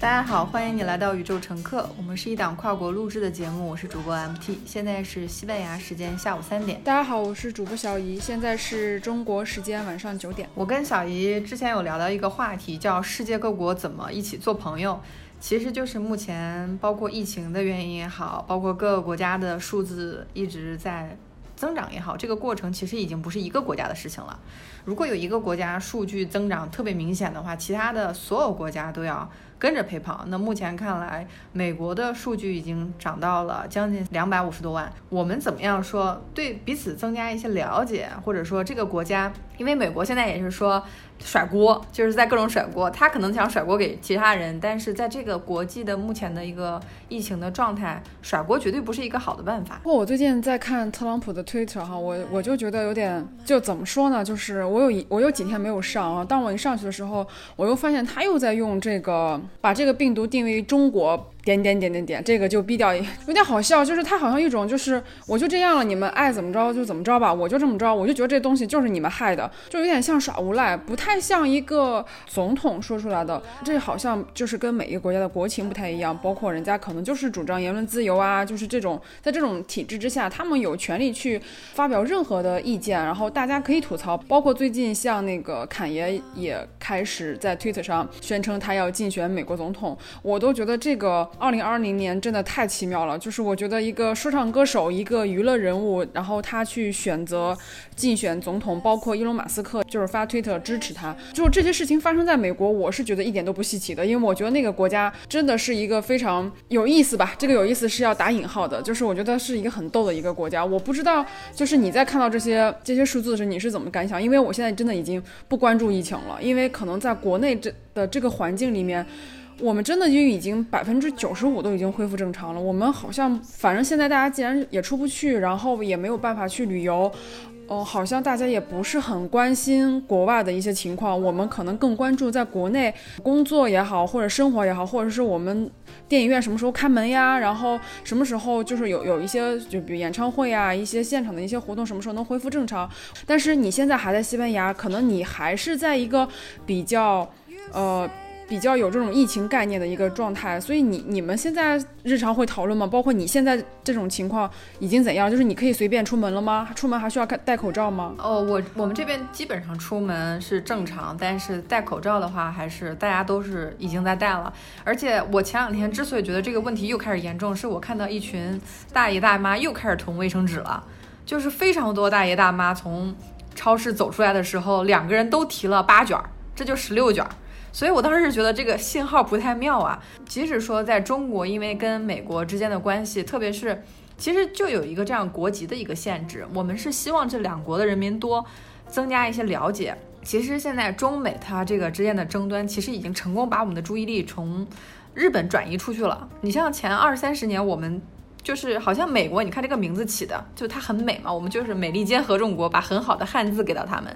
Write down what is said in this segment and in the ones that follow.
大家好，欢迎你来到宇宙乘客。我们是一档跨国录制的节目，我是主播 MT，现在是西班牙时间下午三点。大家好，我是主播小姨，现在是中国时间晚上九点。我跟小姨之前有聊到一个话题，叫世界各国怎么一起做朋友，其实就是目前包括疫情的原因也好，包括各个国家的数字一直在增长也好，这个过程其实已经不是一个国家的事情了。如果有一个国家数据增长特别明显的话，其他的所有国家都要。跟着陪跑，那目前看来，美国的数据已经涨到了将近两百五十多万。我们怎么样说对彼此增加一些了解，或者说这个国家，因为美国现在也是说甩锅，就是在各种甩锅，他可能想甩锅给其他人，但是在这个国际的目前的一个疫情的状态，甩锅绝对不是一个好的办法。不过我最近在看特朗普的 Twitter 哈，我我就觉得有点，就怎么说呢？就是我有一我有几天没有上啊，当我一上去的时候，我又发现他又在用这个。把这个病毒定位于中国。点点点点点，这个就逼掉，有点好笑，就是他好像一种就是我就这样了，你们爱怎么着就怎么着吧，我就这么着，我就觉得这东西就是你们害的，就有点像耍无赖，不太像一个总统说出来的，这好像就是跟每一个国家的国情不太一样，包括人家可能就是主张言论自由啊，就是这种在这种体制之下，他们有权利去发表任何的意见，然后大家可以吐槽，包括最近像那个侃爷也开始在推特上宣称他要竞选美国总统，我都觉得这个。二零二零年真的太奇妙了，就是我觉得一个说唱歌手，一个娱乐人物，然后他去选择竞选总统，包括伊隆马斯克就是发推特支持他，就这些事情发生在美国，我是觉得一点都不稀奇的，因为我觉得那个国家真的是一个非常有意思吧，这个有意思是要打引号的，就是我觉得是一个很逗的一个国家。我不知道，就是你在看到这些这些数字的时，候，你是怎么感想？因为我现在真的已经不关注疫情了，因为可能在国内这的这个环境里面。我们真的就已经百分之九十五都已经恢复正常了。我们好像，反正现在大家既然也出不去，然后也没有办法去旅游，哦，好像大家也不是很关心国外的一些情况。我们可能更关注在国内工作也好，或者生活也好，或者是我们电影院什么时候开门呀？然后什么时候就是有有一些就比如演唱会啊，一些现场的一些活动什么时候能恢复正常？但是你现在还在西班牙，可能你还是在一个比较，呃。比较有这种疫情概念的一个状态，所以你你们现在日常会讨论吗？包括你现在这种情况已经怎样？就是你可以随便出门了吗？出门还需要戴戴口罩吗？哦，我我们这边基本上出门是正常，但是戴口罩的话，还是大家都是已经在戴了。而且我前两天之所以觉得这个问题又开始严重，是我看到一群大爷大妈又开始囤卫生纸了，就是非常多大爷大妈从超市走出来的时候，两个人都提了八卷，这就十六卷。所以我当时是觉得这个信号不太妙啊。即使说在中国，因为跟美国之间的关系，特别是其实就有一个这样国籍的一个限制，我们是希望这两国的人民多增加一些了解。其实现在中美它这个之间的争端，其实已经成功把我们的注意力从日本转移出去了。你像前二三十年，我们。就是好像美国，你看这个名字起的，就它很美嘛。我们就是美利坚合众国，把很好的汉字给到他们，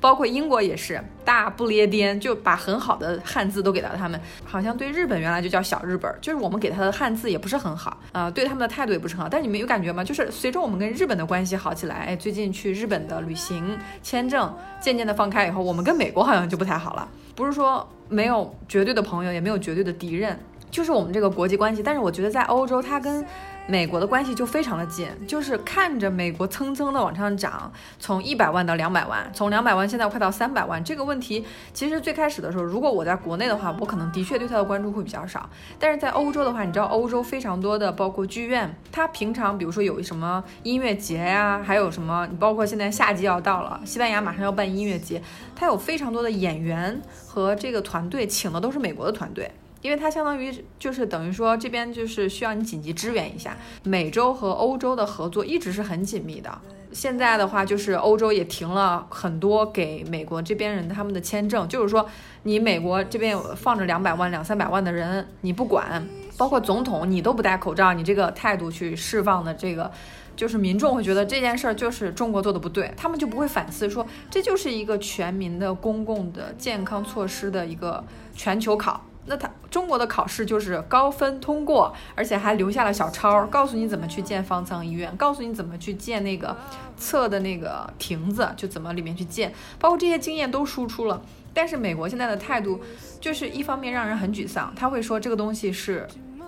包括英国也是大不列颠，就把很好的汉字都给到他们。好像对日本原来就叫小日本，就是我们给他的汉字也不是很好啊，对他们的态度也不是很好。但你们有感觉吗？就是随着我们跟日本的关系好起来，哎，最近去日本的旅行签证渐渐的放开以后，我们跟美国好像就不太好了。不是说没有绝对的朋友，也没有绝对的敌人，就是我们这个国际关系。但是我觉得在欧洲，它跟美国的关系就非常的近，就是看着美国蹭蹭的往上涨，从一百万到两百万，从两百万现在快到三百万。这个问题其实最开始的时候，如果我在国内的话，我可能的确对它的关注会比较少。但是在欧洲的话，你知道欧洲非常多的，包括剧院，它平常比如说有什么音乐节呀，还有什么，你包括现在夏季要到了，西班牙马上要办音乐节，它有非常多的演员和这个团队，请的都是美国的团队。因为它相当于就是等于说这边就是需要你紧急支援一下，美洲和欧洲的合作一直是很紧密的。现在的话就是欧洲也停了很多给美国这边人他们的签证，就是说你美国这边有放着两百万两三百万的人，你不管，包括总统你都不戴口罩，你这个态度去释放的这个，就是民众会觉得这件事儿就是中国做的不对，他们就不会反思说这就是一个全民的公共的健康措施的一个全球考。那他中国的考试就是高分通过，而且还留下了小抄，告诉你怎么去建方舱医院，告诉你怎么去建那个测的那个亭子，就怎么里面去建，包括这些经验都输出了。但是美国现在的态度就是一方面让人很沮丧，他会说这个东西是。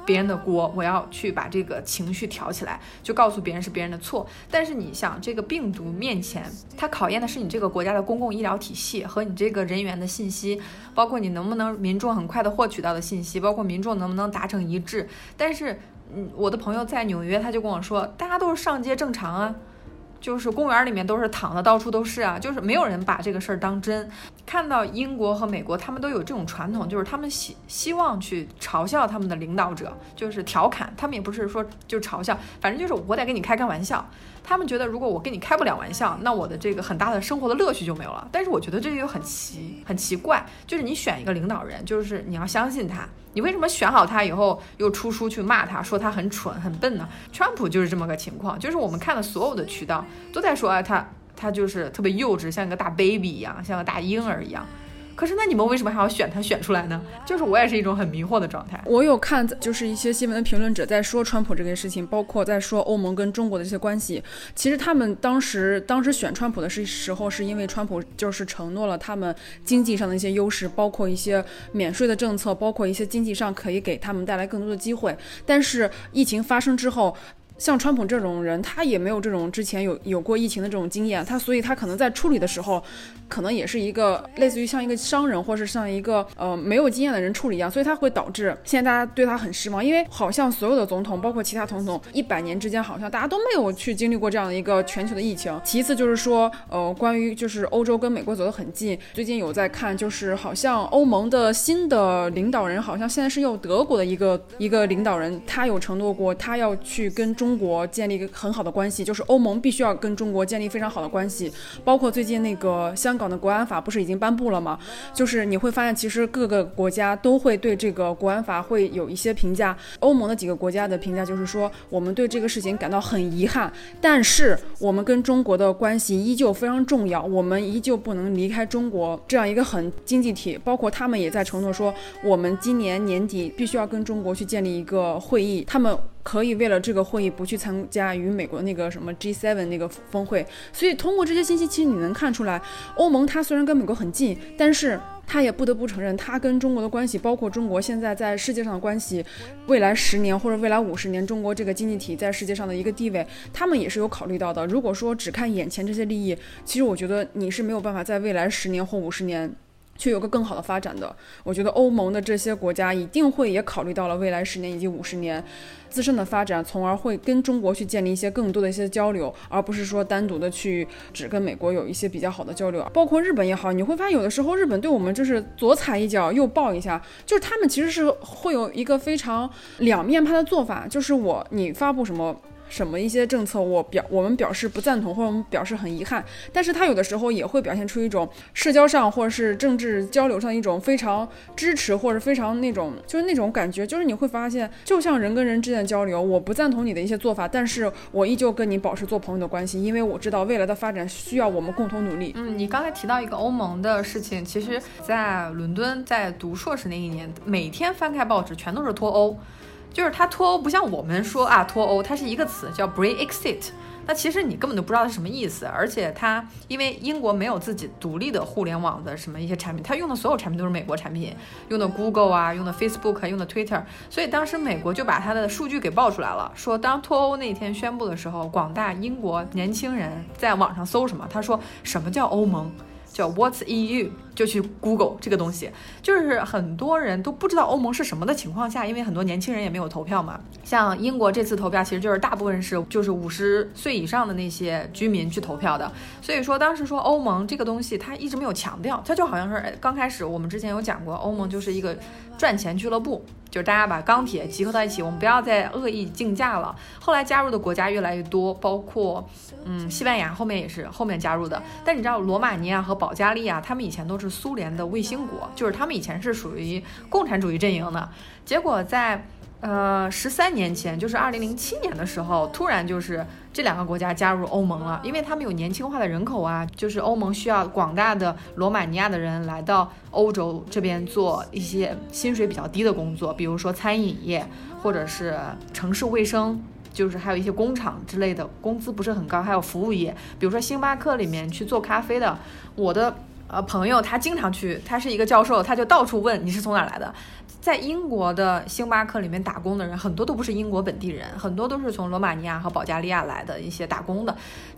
别人的锅，我要去把这个情绪挑起来，就告诉别人是别人的错。但是你想，这个病毒面前，它考验的是你这个国家的公共医疗体系和你这个人员的信息，包括你能不能民众很快的获取到的信息，包括民众能不能达成一致。但是，嗯，我的朋友在纽约，他就跟我说，大家都是上街正常啊。就是公园里面都是躺的，到处都是啊，就是没有人把这个事儿当真。看到英国和美国，他们都有这种传统，就是他们希希望去嘲笑他们的领导者，就是调侃他们，也不是说就嘲笑，反正就是我得跟你开开玩笑。他们觉得，如果我跟你开不了玩笑，那我的这个很大的生活的乐趣就没有了。但是我觉得这个又很奇，很奇怪，就是你选一个领导人，就是你要相信他，你为什么选好他以后又出书去骂他，说他很蠢很笨呢？川普就是这么个情况，就是我们看的所有的渠道都在说，啊，他他就是特别幼稚，像一个大 baby 一样，像个大婴儿一样。可是，那你们为什么还要选他选出来呢？就是我也是一种很迷惑的状态。我有看，就是一些新闻的评论者在说川普这件事情，包括在说欧盟跟中国的这些关系。其实他们当时当时选川普的是时候，是因为川普就是承诺了他们经济上的一些优势，包括一些免税的政策，包括一些经济上可以给他们带来更多的机会。但是疫情发生之后。像川普这种人，他也没有这种之前有有过疫情的这种经验，他所以他可能在处理的时候，可能也是一个类似于像一个商人，或是像一个呃没有经验的人处理一样，所以他会导致现在大家对他很失望，因为好像所有的总统，包括其他总统，一百年之间好像大家都没有去经历过这样的一个全球的疫情。其次就是说，呃，关于就是欧洲跟美国走得很近，最近有在看，就是好像欧盟的新的领导人，好像现在是用德国的一个一个领导人，他有承诺过，他要去跟中。中国建立一个很好的关系，就是欧盟必须要跟中国建立非常好的关系。包括最近那个香港的国安法不是已经颁布了吗？就是你会发现，其实各个国家都会对这个国安法会有一些评价。欧盟的几个国家的评价就是说，我们对这个事情感到很遗憾，但是我们跟中国的关系依旧非常重要，我们依旧不能离开中国这样一个很经济体。包括他们也在承诺说，我们今年年底必须要跟中国去建立一个会议。他们。可以为了这个会议不去参加与美国那个什么 G7 那个峰会，所以通过这些信息，其实你能看出来，欧盟它虽然跟美国很近，但是它也不得不承认，它跟中国的关系，包括中国现在在世界上的关系，未来十年或者未来五十年，中国这个经济体在世界上的一个地位，他们也是有考虑到的。如果说只看眼前这些利益，其实我觉得你是没有办法在未来十年或五十年。去有个更好的发展的，我觉得欧盟的这些国家一定会也考虑到了未来十年以及五十年自身的发展，从而会跟中国去建立一些更多的一些交流，而不是说单独的去只跟美国有一些比较好的交流。包括日本也好，你会发现有的时候日本对我们就是左踩一脚右抱一下，就是他们其实是会有一个非常两面派的做法，就是我你发布什么。什么一些政策，我表我们表示不赞同，或者我们表示很遗憾，但是他有的时候也会表现出一种社交上或者是政治交流上一种非常支持或者非常那种就是那种感觉，就是你会发现，就像人跟人之间的交流，我不赞同你的一些做法，但是我依旧跟你保持做朋友的关系，因为我知道未来的发展需要我们共同努力。嗯，你刚才提到一个欧盟的事情，其实在伦敦在读硕士那一年，每天翻开报纸全都是脱欧。就是它脱欧不像我们说啊脱欧，它是一个词叫 Brexit，那其实你根本就不知道它什么意思。而且它因为英国没有自己独立的互联网的什么一些产品，它用的所有产品都是美国产品，用的 Google 啊，用的 Facebook，用的 Twitter，所以当时美国就把它的数据给爆出来了，说当脱欧那天宣布的时候，广大英国年轻人在网上搜什么？他说什么叫欧盟？叫 What's EU，就去 Google 这个东西，就是很多人都不知道欧盟是什么的情况下，因为很多年轻人也没有投票嘛。像英国这次投票，其实就是大部分是就是五十岁以上的那些居民去投票的。所以说当时说欧盟这个东西，他一直没有强调，他就好像是刚开始我们之前有讲过，欧盟就是一个赚钱俱乐部。就是大家把钢铁集合到一起，我们不要再恶意竞价了。后来加入的国家越来越多，包括嗯西班牙后面也是后面加入的。但你知道罗马尼亚和保加利亚，他们以前都是苏联的卫星国，就是他们以前是属于共产主义阵营的。结果在呃，十三年前，就是二零零七年的时候，突然就是这两个国家加入欧盟了，因为他们有年轻化的人口啊，就是欧盟需要广大的罗马尼亚的人来到欧洲这边做一些薪水比较低的工作，比如说餐饮业或者是城市卫生，就是还有一些工厂之类的，工资不是很高，还有服务业，比如说星巴克里面去做咖啡的，我的呃朋友他经常去，他是一个教授，他就到处问你是从哪儿来的。在英国的星巴克里面打工的人很多都不是英国本地人，很多都是从罗马尼亚和保加利亚来的一些打工的。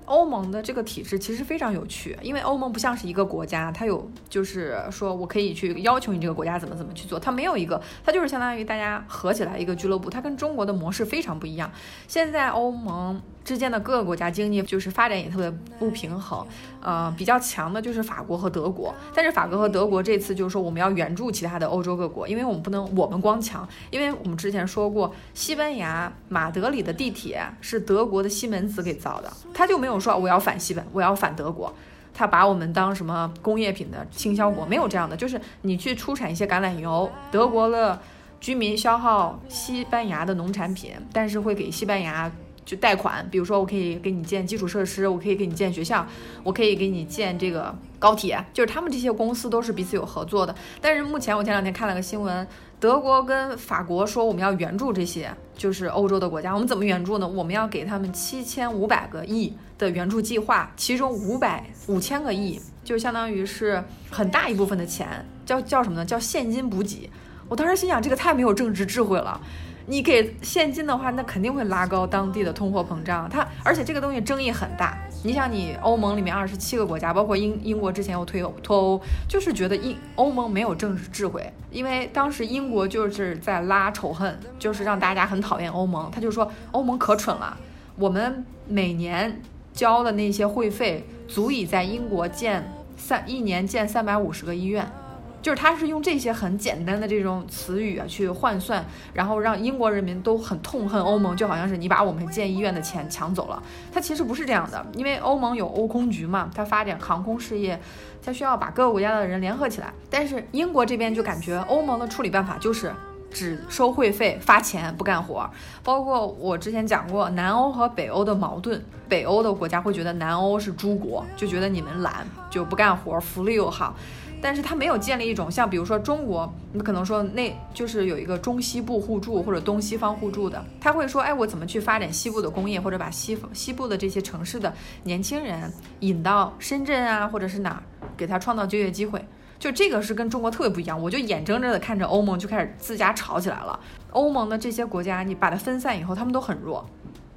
欧盟的这个体制其实非常有趣，因为欧盟不像是一个国家，它有就是说我可以去要求你这个国家怎么怎么去做，它没有一个，它就是相当于大家合起来一个俱乐部，它跟中国的模式非常不一样。现在欧盟。之间的各个国家经济就是发展也特别不平衡，呃，比较强的就是法国和德国，但是法国和德国这次就是说我们要援助其他的欧洲各国，因为我们不能我们光强，因为我们之前说过，西班牙马德里的地铁是德国的西门子给造的，他就没有说我要反西本，我要反德国，他把我们当什么工业品的倾销国，没有这样的，就是你去出产一些橄榄油，德国的居民消耗西班牙的农产品，但是会给西班牙。就贷款，比如说我可以给你建基础设施，我可以给你建学校，我可以给你建这个高铁，就是他们这些公司都是彼此有合作的。但是目前我前两天看了个新闻，德国跟法国说我们要援助这些就是欧洲的国家，我们怎么援助呢？我们要给他们七千五百个亿的援助计划，其中五百五千个亿就相当于是很大一部分的钱，叫叫什么呢？叫现金补给。我当时心想，这个太没有政治智慧了。你给现金的话，那肯定会拉高当地的通货膨胀。它而且这个东西争议很大。你想，你欧盟里面二十七个国家，包括英英国之前又退脱欧，就是觉得英欧盟没有政治智慧。因为当时英国就是在拉仇恨，就是让大家很讨厌欧盟。他就说欧盟可蠢了，我们每年交的那些会费足以在英国建三一年建三百五十个医院。就是他是用这些很简单的这种词语啊去换算，然后让英国人民都很痛恨欧盟，就好像是你把我们建医院的钱抢走了。它其实不是这样的，因为欧盟有欧空局嘛，它发展航空事业，它需要把各个国家的人联合起来。但是英国这边就感觉欧盟的处理办法就是只收会费、发钱不干活。包括我之前讲过南欧和北欧的矛盾，北欧的国家会觉得南欧是猪国，就觉得你们懒就不干活，福利又好。但是他没有建立一种像比如说中国，你可能说那就是有一个中西部互助或者东西方互助的，他会说，哎，我怎么去发展西部的工业，或者把西西部的这些城市的年轻人引到深圳啊，或者是哪儿，给他创造就业机会，就这个是跟中国特别不一样。我就眼睁睁的看着欧盟就开始自家吵起来了。欧盟的这些国家，你把它分散以后，他们都很弱。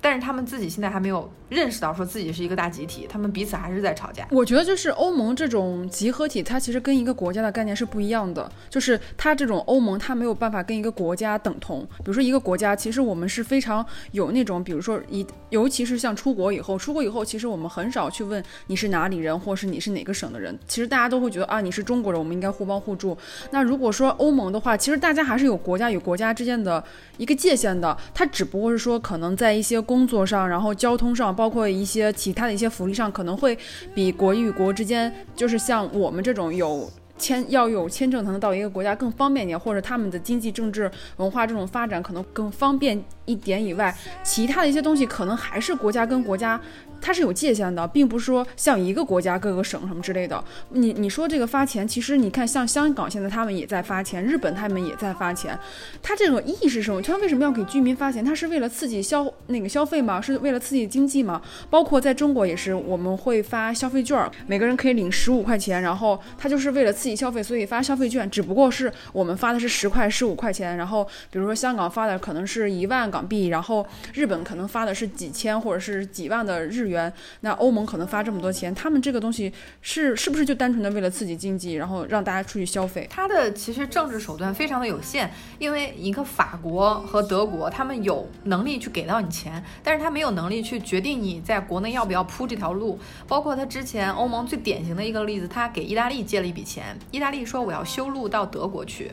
但是他们自己现在还没有认识到，说自己是一个大集体，他们彼此还是在吵架。我觉得就是欧盟这种集合体，它其实跟一个国家的概念是不一样的。就是它这种欧盟，它没有办法跟一个国家等同。比如说一个国家，其实我们是非常有那种，比如说一，尤其是像出国以后，出国以后，其实我们很少去问你是哪里人，或是你是哪个省的人。其实大家都会觉得啊，你是中国人，我们应该互帮互助。那如果说欧盟的话，其实大家还是有国家与国家之间的一个界限的。它只不过是说，可能在一些工作上，然后交通上，包括一些其他的一些福利上，可能会比国与国之间，就是像我们这种有签要有签证才能到一个国家更方便一点，或者他们的经济、政治、文化这种发展可能更方便一点以外，其他的一些东西可能还是国家跟国家。它是有界限的，并不是说像一个国家各个省什么之类的。你你说这个发钱，其实你看像香港现在他们也在发钱，日本他们也在发钱。它这种意义是什么？它为什么要给居民发钱？它是为了刺激消那个消费吗？是为了刺激经济吗？包括在中国也是，我们会发消费券，每个人可以领十五块钱，然后它就是为了刺激消费，所以发消费券。只不过是我们发的是十块、十五块钱，然后比如说香港发的可能是一万港币，然后日本可能发的是几千或者是几万的日元。元，那欧盟可能发这么多钱，他们这个东西是是不是就单纯的为了刺激经济，然后让大家出去消费？它的其实政治手段非常的有限，因为一个法国和德国，他们有能力去给到你钱，但是他没有能力去决定你在国内要不要铺这条路。包括他之前欧盟最典型的一个例子，他给意大利借了一笔钱，意大利说我要修路到德国去，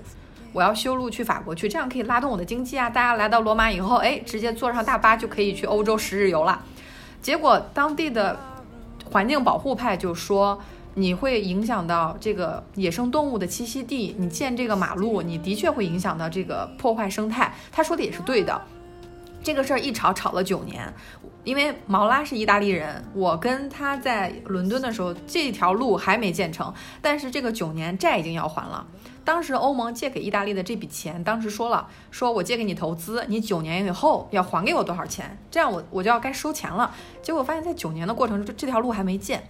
我要修路去法国去，这样可以拉动我的经济啊！大家来到罗马以后，哎，直接坐上大巴就可以去欧洲十日游了。结果当地的环境保护派就说，你会影响到这个野生动物的栖息地，你建这个马路，你的确会影响到这个破坏生态。他说的也是对的。这个事儿一吵吵了九年，因为毛拉是意大利人，我跟他在伦敦的时候，这条路还没建成，但是这个九年债已经要还了。当时欧盟借给意大利的这笔钱，当时说了，说我借给你投资，你九年以后要还给我多少钱，这样我我就要该收钱了。结果发现，在九年的过程中，这条路还没建。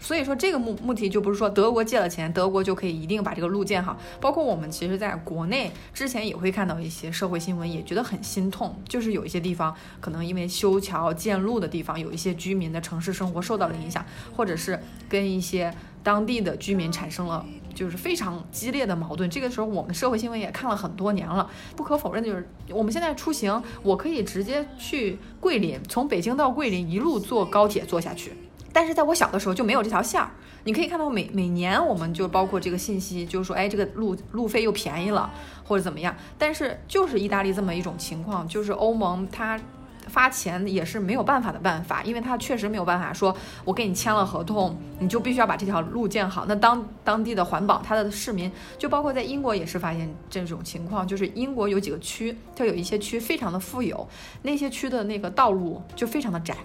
所以说这个目目的就不是说德国借了钱，德国就可以一定把这个路建好。包括我们其实在国内之前也会看到一些社会新闻，也觉得很心痛，就是有一些地方可能因为修桥建路的地方，有一些居民的城市生活受到了影响，或者是跟一些当地的居民产生了就是非常激烈的矛盾。这个时候我们社会新闻也看了很多年了，不可否认的就是我们现在出行，我可以直接去桂林，从北京到桂林一路坐高铁坐下去。但是在我小的时候就没有这条线儿，你可以看到每每年我们就包括这个信息，就是说，哎，这个路路费又便宜了，或者怎么样。但是就是意大利这么一种情况，就是欧盟它发钱也是没有办法的办法，因为他确实没有办法说，我给你签了合同，你就必须要把这条路建好。那当当地的环保，他的市民就包括在英国也是发现这种情况，就是英国有几个区，它有一些区非常的富有，那些区的那个道路就非常的窄。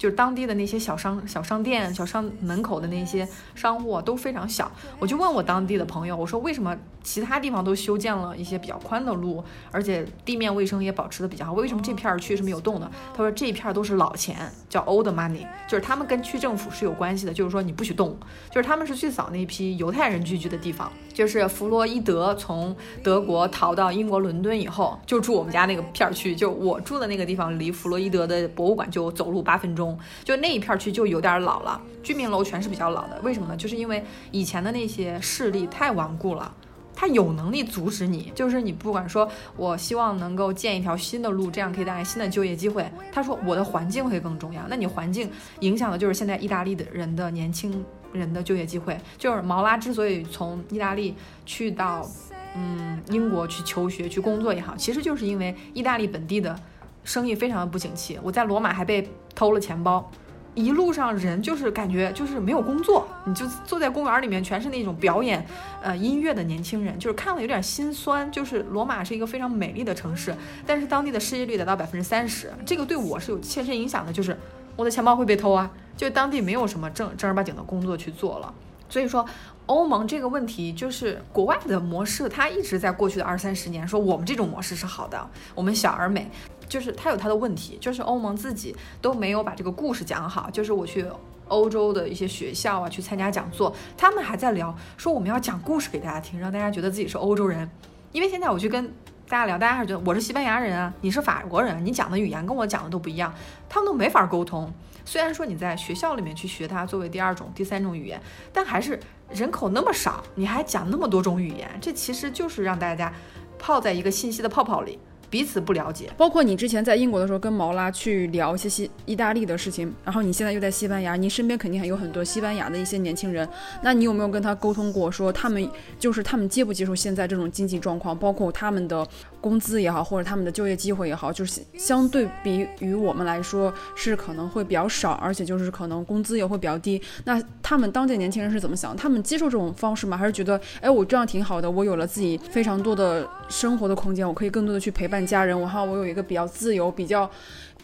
就是当地的那些小商、小商店、小商门口的那些商户啊都非常小，我就问我当地的朋友，我说为什么其他地方都修建了一些比较宽的路，而且地面卫生也保持的比较好，为什么这片区是没有动的？他说这一片都是老钱，叫 old money，就是他们跟区政府是有关系的，就是说你不许动，就是他们是去扫那批犹太人聚居的地方，就是弗洛伊德从德国逃到英国伦敦以后，就住我们家那个片区，就我住的那个地方离弗洛伊德的博物馆就走路八分钟。就那一片区就有点老了，居民楼全是比较老的。为什么呢？就是因为以前的那些势力太顽固了，他有能力阻止你。就是你不管说，我希望能够建一条新的路，这样可以带来新的就业机会。他说我的环境会更重要。那你环境影响的就是现在意大利的人的年轻人的就业机会。就是毛拉之所以从意大利去到嗯英国去求学去工作也好，其实就是因为意大利本地的。生意非常的不景气，我在罗马还被偷了钱包，一路上人就是感觉就是没有工作，你就坐在公园里面全是那种表演呃音乐的年轻人，就是看了有点心酸。就是罗马是一个非常美丽的城市，但是当地的失业率达到百分之三十，这个对我是有切身影响的，就是我的钱包会被偷啊，就当地没有什么正正儿八经的工作去做了。所以说，欧盟这个问题就是国外的模式，它一直在过去的二三十年说我们这种模式是好的，我们小而美。就是它有它的问题，就是欧盟自己都没有把这个故事讲好。就是我去欧洲的一些学校啊，去参加讲座，他们还在聊说我们要讲故事给大家听，让大家觉得自己是欧洲人。因为现在我去跟大家聊，大家还是觉得我是西班牙人啊，你是法国人，你讲的语言跟我讲的都不一样，他们都没法沟通。虽然说你在学校里面去学它作为第二种、第三种语言，但还是人口那么少，你还讲那么多种语言，这其实就是让大家泡在一个信息的泡泡里。彼此不了解，包括你之前在英国的时候跟毛拉去聊一些西意大利的事情，然后你现在又在西班牙，你身边肯定还有很多西班牙的一些年轻人，那你有没有跟他沟通过，说他们就是他们接不接受现在这种经济状况，包括他们的工资也好，或者他们的就业机会也好，就是相对比于我们来说是可能会比较少，而且就是可能工资也会比较低。那他们当地年轻人是怎么想？他们接受这种方式吗？还是觉得，哎，我这样挺好的，我有了自己非常多的生活的空间，我可以更多的去陪伴。家人，我哈，我有一个比较自由、比较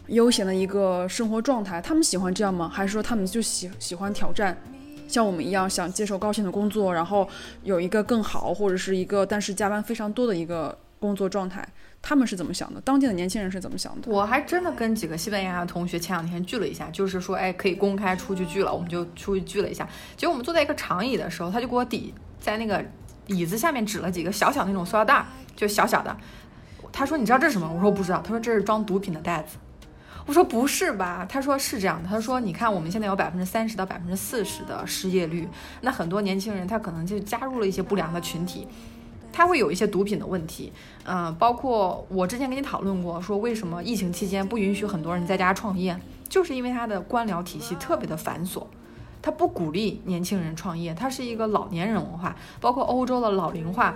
悠闲的一个生活状态。他们喜欢这样吗？还是说他们就喜喜欢挑战，像我们一样想接受高薪的工作，然后有一个更好或者是一个但是加班非常多的一个工作状态？他们是怎么想的？当地的年轻人是怎么想的？我还真的跟几个西班牙的同学前两天聚了一下，就是说，哎，可以公开出去聚了，我们就出去聚了一下。结果我们坐在一个长椅的时候，他就给我抵在那个椅子下面指了几个小小那种塑料袋，就小小的。他说：“你知道这是什么？”我说：“不知道。”他说：“这是装毒品的袋子。”我说：“不是吧？”他说：“是这样的。”他说：“你看，我们现在有百分之三十到百分之四十的失业率，那很多年轻人他可能就加入了一些不良的群体，他会有一些毒品的问题。嗯，包括我之前跟你讨论过，说为什么疫情期间不允许很多人在家创业，就是因为他的官僚体系特别的繁琐。”它不鼓励年轻人创业，它是一个老年人文化，包括欧洲的老龄化，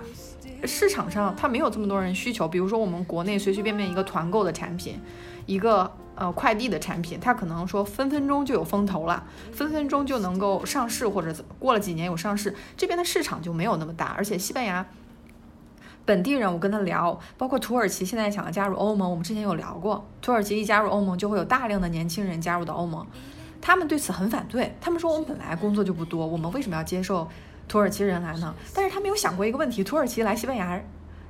市场上它没有这么多人需求。比如说我们国内随随便便一个团购的产品，一个呃快递的产品，它可能说分分钟就有风投了，分分钟就能够上市或者怎么过了几年有上市，这边的市场就没有那么大，而且西班牙。本地人，我跟他聊，包括土耳其现在想要加入欧盟，我们之前有聊过，土耳其一加入欧盟，就会有大量的年轻人加入到欧盟，他们对此很反对，他们说我们本来工作就不多，我们为什么要接受土耳其人来呢？但是他没有想过一个问题，土耳其来西班牙，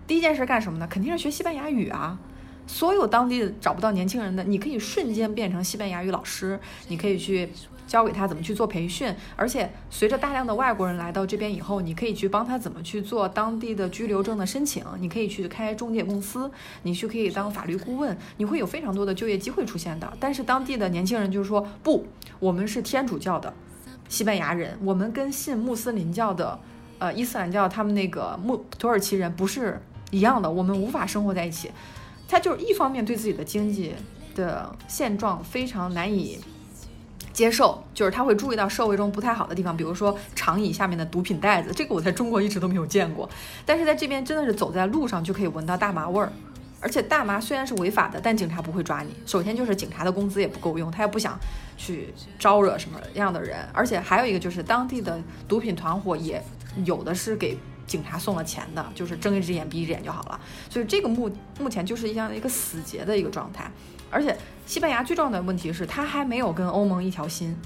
第一件事干什么呢？肯定是学西班牙语啊。所有当地找不到年轻人的，你可以瞬间变成西班牙语老师，你可以去。教给他怎么去做培训，而且随着大量的外国人来到这边以后，你可以去帮他怎么去做当地的居留证的申请，你可以去开中介公司，你去可以当法律顾问，你会有非常多的就业机会出现的。但是当地的年轻人就是说不，我们是天主教的西班牙人，我们跟信穆斯林教的，呃伊斯兰教他们那个穆土耳其人不是一样的，我们无法生活在一起。他就是一方面对自己的经济的现状非常难以。接受就是他会注意到社会中不太好的地方，比如说长椅下面的毒品袋子，这个我在中国一直都没有见过，但是在这边真的是走在路上就可以闻到大麻味儿，而且大麻虽然是违法的，但警察不会抓你。首先就是警察的工资也不够用，他也不想去招惹什么样的人，而且还有一个就是当地的毒品团伙也有的是给警察送了钱的，就是睁一只眼闭一只眼就好了。所以这个目目前就是一样一个死结的一个状态。而且西班牙最重要的问题是，他还没有跟欧盟一条心，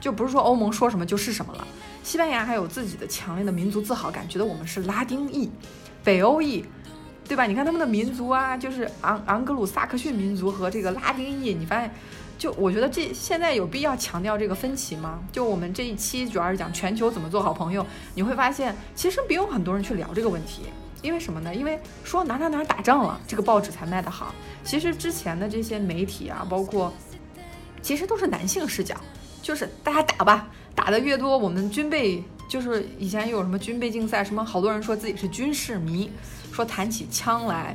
就不是说欧盟说什么就是什么了。西班牙还有自己的强烈的民族自豪感，觉得我们是拉丁裔、北欧裔，对吧？你看他们的民族啊，就是昂昂格鲁萨克逊民族和这个拉丁裔，你发现，就我觉得这现在有必要强调这个分歧吗？就我们这一期主要是讲全球怎么做好朋友，你会发现其实不用很多人去聊这个问题。因为什么呢？因为说哪哪哪打仗了，这个报纸才卖得好。其实之前的这些媒体啊，包括其实都是男性视角，就是大家打吧，打的越多，我们军备就是以前有什么军备竞赛，什么好多人说自己是军事迷，说谈起枪来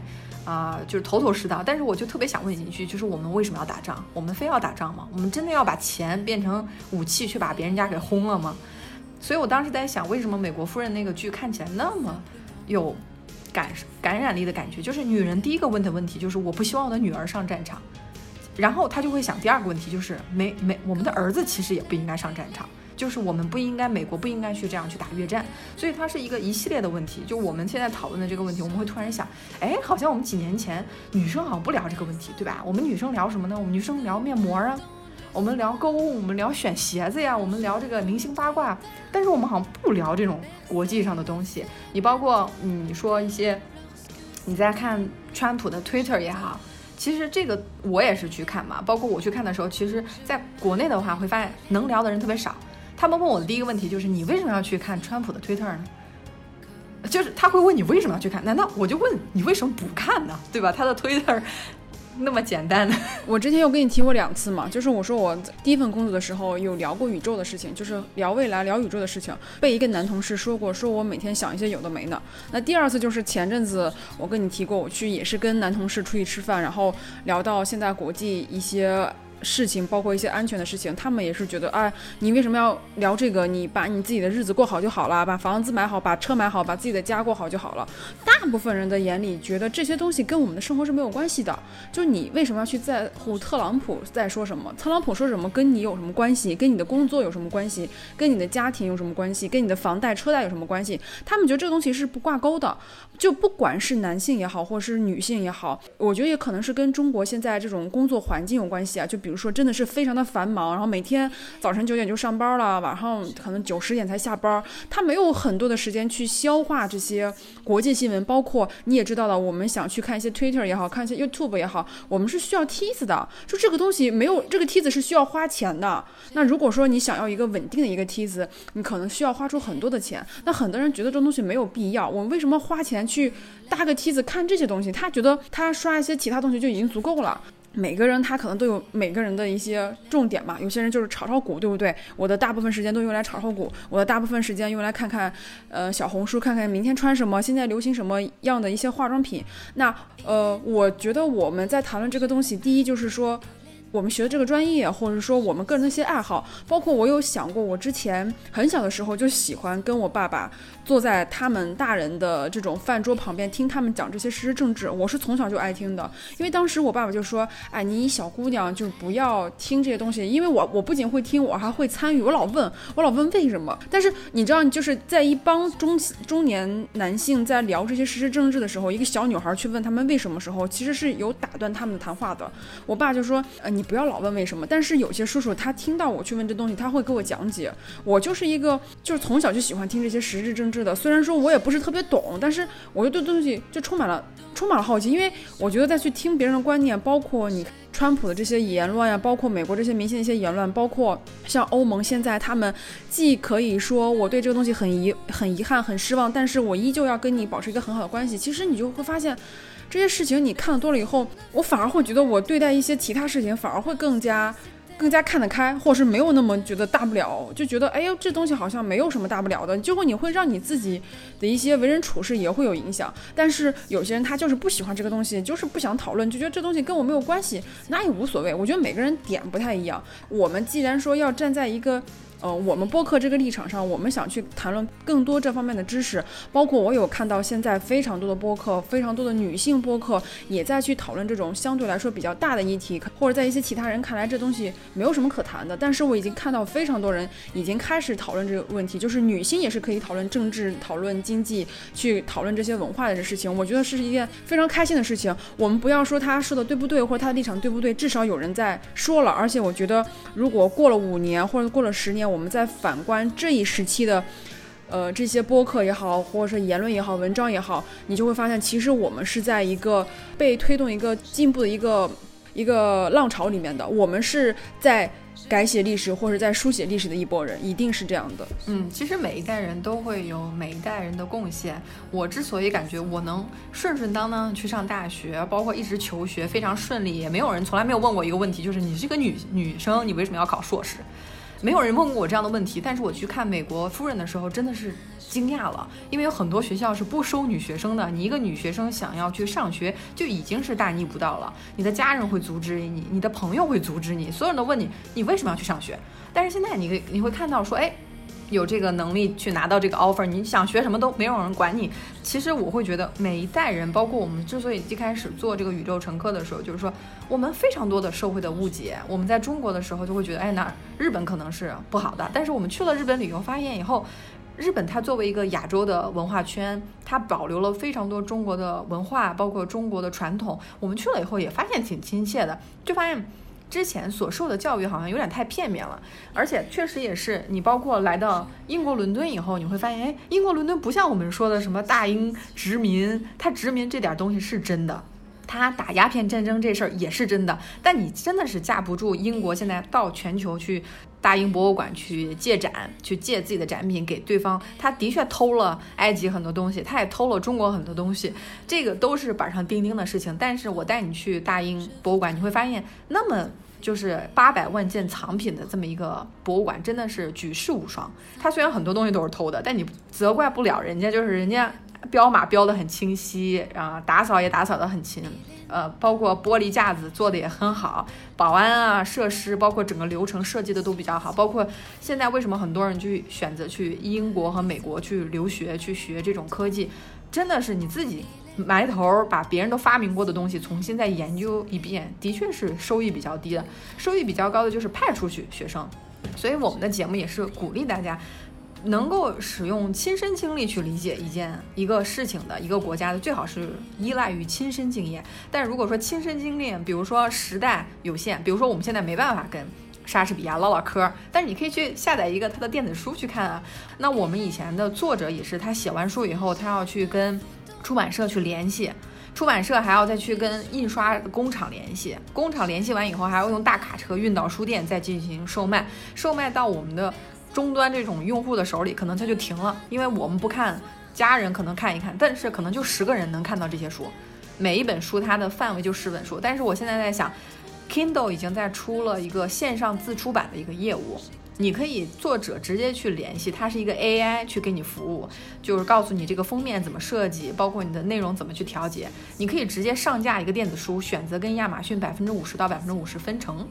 啊，就是头头是道。但是我就特别想问一句，就是我们为什么要打仗？我们非要打仗吗？我们真的要把钱变成武器去把别人家给轰了吗？所以我当时在想，为什么美国夫人那个剧看起来那么有？感感染力的感觉，就是女人第一个问的问题就是我不希望我的女儿上战场，然后她就会想第二个问题就是没没我们的儿子其实也不应该上战场，就是我们不应该美国不应该去这样去打越战，所以它是一个一系列的问题。就我们现在讨论的这个问题，我们会突然想，哎，好像我们几年前女生好像不聊这个问题，对吧？我们女生聊什么呢？我们女生聊面膜啊。我们聊购物，我们聊选鞋子呀，我们聊这个明星八卦，但是我们好像不聊这种国际上的东西。你包括你说一些，你在看川普的 Twitter 也好，其实这个我也是去看嘛。包括我去看的时候，其实在国内的话会发现能聊的人特别少。他们问我的第一个问题就是你为什么要去看川普的 Twitter 呢？就是他会问你为什么要去看？难道我就问你为什么不看呢？对吧？他的 Twitter。那么简单的，我之前有跟你提过两次嘛，就是我说我第一份工作的时候有聊过宇宙的事情，就是聊未来、聊宇宙的事情，被一个男同事说过，说我每天想一些有的没的。那第二次就是前阵子我跟你提过，我去也是跟男同事出去吃饭，然后聊到现在国际一些。事情包括一些安全的事情，他们也是觉得，哎，你为什么要聊这个？你把你自己的日子过好就好了，把房子买好，把车买好，把自己的家过好就好了。大部分人的眼里觉得这些东西跟我们的生活是没有关系的。就你为什么要去在乎特朗普在说什么？特朗普说什么跟你有什么关系？跟你的工作有什么关系？跟你的家庭有什么关系？跟你的房贷车贷有什么关系？他们觉得这个东西是不挂钩的。就不管是男性也好，或者是女性也好，我觉得也可能是跟中国现在这种工作环境有关系啊。就比如说，真的是非常的繁忙，然后每天早晨九点就上班了，晚上可能九十点才下班，他没有很多的时间去消化这些国际新闻。包括你也知道了，我们想去看一些 Twitter 也好看一些 YouTube 也好，我们是需要梯子的。就这个东西没有这个梯子是需要花钱的。那如果说你想要一个稳定的一个梯子，你可能需要花出很多的钱。那很多人觉得这东西没有必要，我们为什么花钱？去搭个梯子看这些东西，他觉得他刷一些其他东西就已经足够了。每个人他可能都有每个人的一些重点嘛，有些人就是炒炒股，对不对？我的大部分时间都用来炒炒股，我的大部分时间用来看看，呃，小红书看看明天穿什么，现在流行什么样的一些化妆品。那呃，我觉得我们在谈论这个东西，第一就是说。我们学的这个专业，或者说我们个人的一些爱好，包括我有想过，我之前很小的时候就喜欢跟我爸爸坐在他们大人的这种饭桌旁边听他们讲这些时事政治，我是从小就爱听的。因为当时我爸爸就说：“哎，你小姑娘就不要听这些东西，因为我我不仅会听，我还会参与。我老问，我老问为什么。但是你知道，就是在一帮中中年男性在聊这些时事政治的时候，一个小女孩去问他们为什么时候，其实是有打断他们的谈话的。我爸就说：呃，你不要老问为什么。但是有些叔叔他听到我去问这东西，他会给我讲解。我就是一个就是从小就喜欢听这些时事政治的，虽然说我也不是特别懂，但是我就对东西就充满了充满了好奇，因为我觉得再去听别人的观念，包括你川普的这些言论呀，包括美国这些明星的一些言论，包括像欧盟现在他们既可以说我对这个东西很遗很遗憾很失望，但是我依旧要跟你保持一个很好的关系。其实你就会发现。这些事情你看多了以后，我反而会觉得我对待一些其他事情反而会更加、更加看得开，或者是没有那么觉得大不了，就觉得哎呦这东西好像没有什么大不了的。就会你会让你自己的一些为人处事也会有影响。但是有些人他就是不喜欢这个东西，就是不想讨论，就觉得这东西跟我没有关系，那也无所谓。我觉得每个人点不太一样。我们既然说要站在一个。呃，我们播客这个立场上，我们想去谈论更多这方面的知识，包括我有看到现在非常多的播客，非常多的女性播客也在去讨论这种相对来说比较大的议题，或者在一些其他人看来这东西没有什么可谈的，但是我已经看到非常多人已经开始讨论这个问题，就是女性也是可以讨论政治、讨论经济、去讨论这些文化的这事情，我觉得是一件非常开心的事情。我们不要说他说的对不对，或者他的立场对不对，至少有人在说了，而且我觉得如果过了五年或者过了十年。我们在反观这一时期的，呃，这些播客也好，或者是言论也好，文章也好，你就会发现，其实我们是在一个被推动一个进步的一个一个浪潮里面的。我们是在改写历史或者在书写历史的一波人，一定是这样的。嗯，其实每一代人都会有每一代人的贡献。我之所以感觉我能顺顺当当去上大学，包括一直求学非常顺利，也没有人从来没有问过一个问题，就是你是个女女生，你为什么要考硕士？没有人问过我这样的问题，但是我去看美国夫人的时候，真的是惊讶了，因为有很多学校是不收女学生的。你一个女学生想要去上学，就已经是大逆不道了。你的家人会阻止你，你的朋友会阻止你，所有人都问你，你为什么要去上学？但是现在你你会看到说，哎。有这个能力去拿到这个 offer，你想学什么都没有人管你。其实我会觉得每一代人，包括我们之所以一开始做这个宇宙乘客的时候，就是说我们非常多的社会的误解。我们在中国的时候就会觉得，哎，那日本可能是不好的。但是我们去了日本旅游，发现以后，日本它作为一个亚洲的文化圈，它保留了非常多中国的文化，包括中国的传统。我们去了以后也发现挺亲切的，就发现。之前所受的教育好像有点太片面了，而且确实也是，你包括来到英国伦敦以后，你会发现，哎，英国伦敦不像我们说的什么大英殖民，它殖民这点东西是真的，它打鸦片战争这事儿也是真的，但你真的是架不住英国现在到全球去大英博物馆去借展，去借自己的展品给对方，他的确偷了埃及很多东西，他也偷了中国很多东西，这个都是板上钉钉的事情。但是我带你去大英博物馆，你会发现那么。就是八百万件藏品的这么一个博物馆，真的是举世无双。它虽然很多东西都是偷的，但你责怪不了人家，就是人家标码标的很清晰啊，打扫也打扫的很勤，呃，包括玻璃架子做的也很好，保安啊设施，包括整个流程设计的都比较好。包括现在为什么很多人去选择去英国和美国去留学去学这种科技，真的是你自己。埋头把别人都发明过的东西重新再研究一遍，的确是收益比较低的。收益比较高的就是派出去学生。所以我们的节目也是鼓励大家能够使用亲身经历去理解一件一个事情的一个国家的，最好是依赖于亲身经验。但如果说亲身经历，比如说时代有限，比如说我们现在没办法跟莎士比亚唠唠嗑，但是你可以去下载一个他的电子书去看啊。那我们以前的作者也是，他写完书以后，他要去跟。出版社去联系，出版社还要再去跟印刷工厂联系，工厂联系完以后还要用大卡车运到书店再进行售卖，售卖到我们的终端这种用户的手里，可能它就停了，因为我们不看，家人可能看一看，但是可能就十个人能看到这些书，每一本书它的范围就十本书，但是我现在在想，Kindle 已经在出了一个线上自出版的一个业务。你可以作者直接去联系，它是一个 AI 去给你服务，就是告诉你这个封面怎么设计，包括你的内容怎么去调节。你可以直接上架一个电子书，选择跟亚马逊百分之五十到百分之五十分成。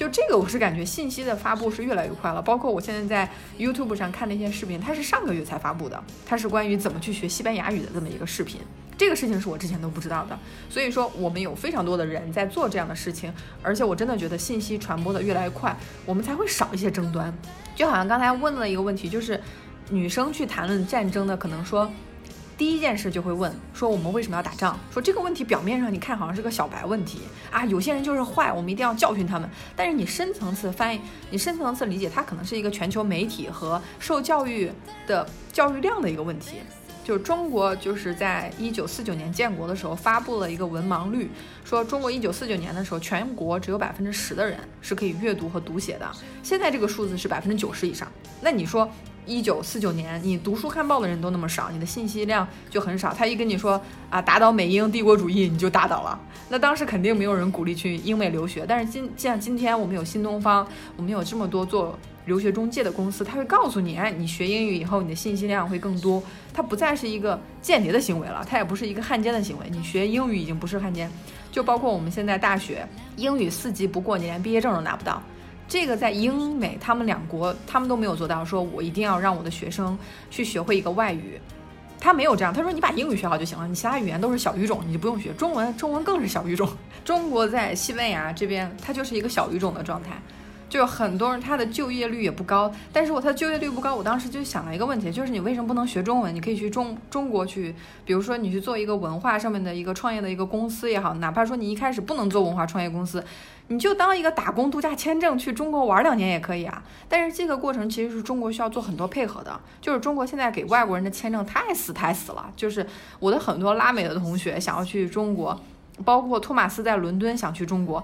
就这个，我是感觉信息的发布是越来越快了。包括我现在在 YouTube 上看那些视频，它是上个月才发布的，它是关于怎么去学西班牙语的这么一个视频。这个事情是我之前都不知道的，所以说我们有非常多的人在做这样的事情，而且我真的觉得信息传播的越来越快，我们才会少一些争端。就好像刚才问了一个问题，就是女生去谈论战争的，可能说第一件事就会问说我们为什么要打仗？说这个问题表面上你看好像是个小白问题啊，有些人就是坏，我们一定要教训他们。但是你深层次翻译，你深层次理解，它可能是一个全球媒体和受教育的教育量的一个问题。就是中国就是在一九四九年建国的时候发布了一个文盲率，说中国一九四九年的时候全国只有百分之十的人是可以阅读和读写的，现在这个数字是百分之九十以上。那你说一九四九年你读书看报的人都那么少，你的信息量就很少。他一跟你说啊打倒美英帝国主义，你就打倒了。那当时肯定没有人鼓励去英美留学，但是今像今天我们有新东方，我们有这么多做。留学中介的公司，他会告诉你，哎，你学英语以后，你的信息量会更多。它不再是一个间谍的行为了，它也不是一个汉奸的行为。你学英语已经不是汉奸，就包括我们现在大学英语四级不过，你连毕业证都拿不到。这个在英美他们两国，他们都没有做到，说我一定要让我的学生去学会一个外语，他没有这样。他说你把英语学好就行了，你其他语言都是小语种，你就不用学。中文，中文更是小语种。中国在西班牙这边，它就是一个小语种的状态。就很多人他的就业率也不高，但是我他的就业率不高，我当时就想了一个问题，就是你为什么不能学中文？你可以去中中国去，比如说你去做一个文化上面的一个创业的一个公司也好，哪怕说你一开始不能做文化创业公司，你就当一个打工度假签证去中国玩两年也可以啊。但是这个过程其实是中国需要做很多配合的，就是中国现在给外国人的签证太死太死了，就是我的很多拉美的同学想要去中国，包括托马斯在伦敦想去中国。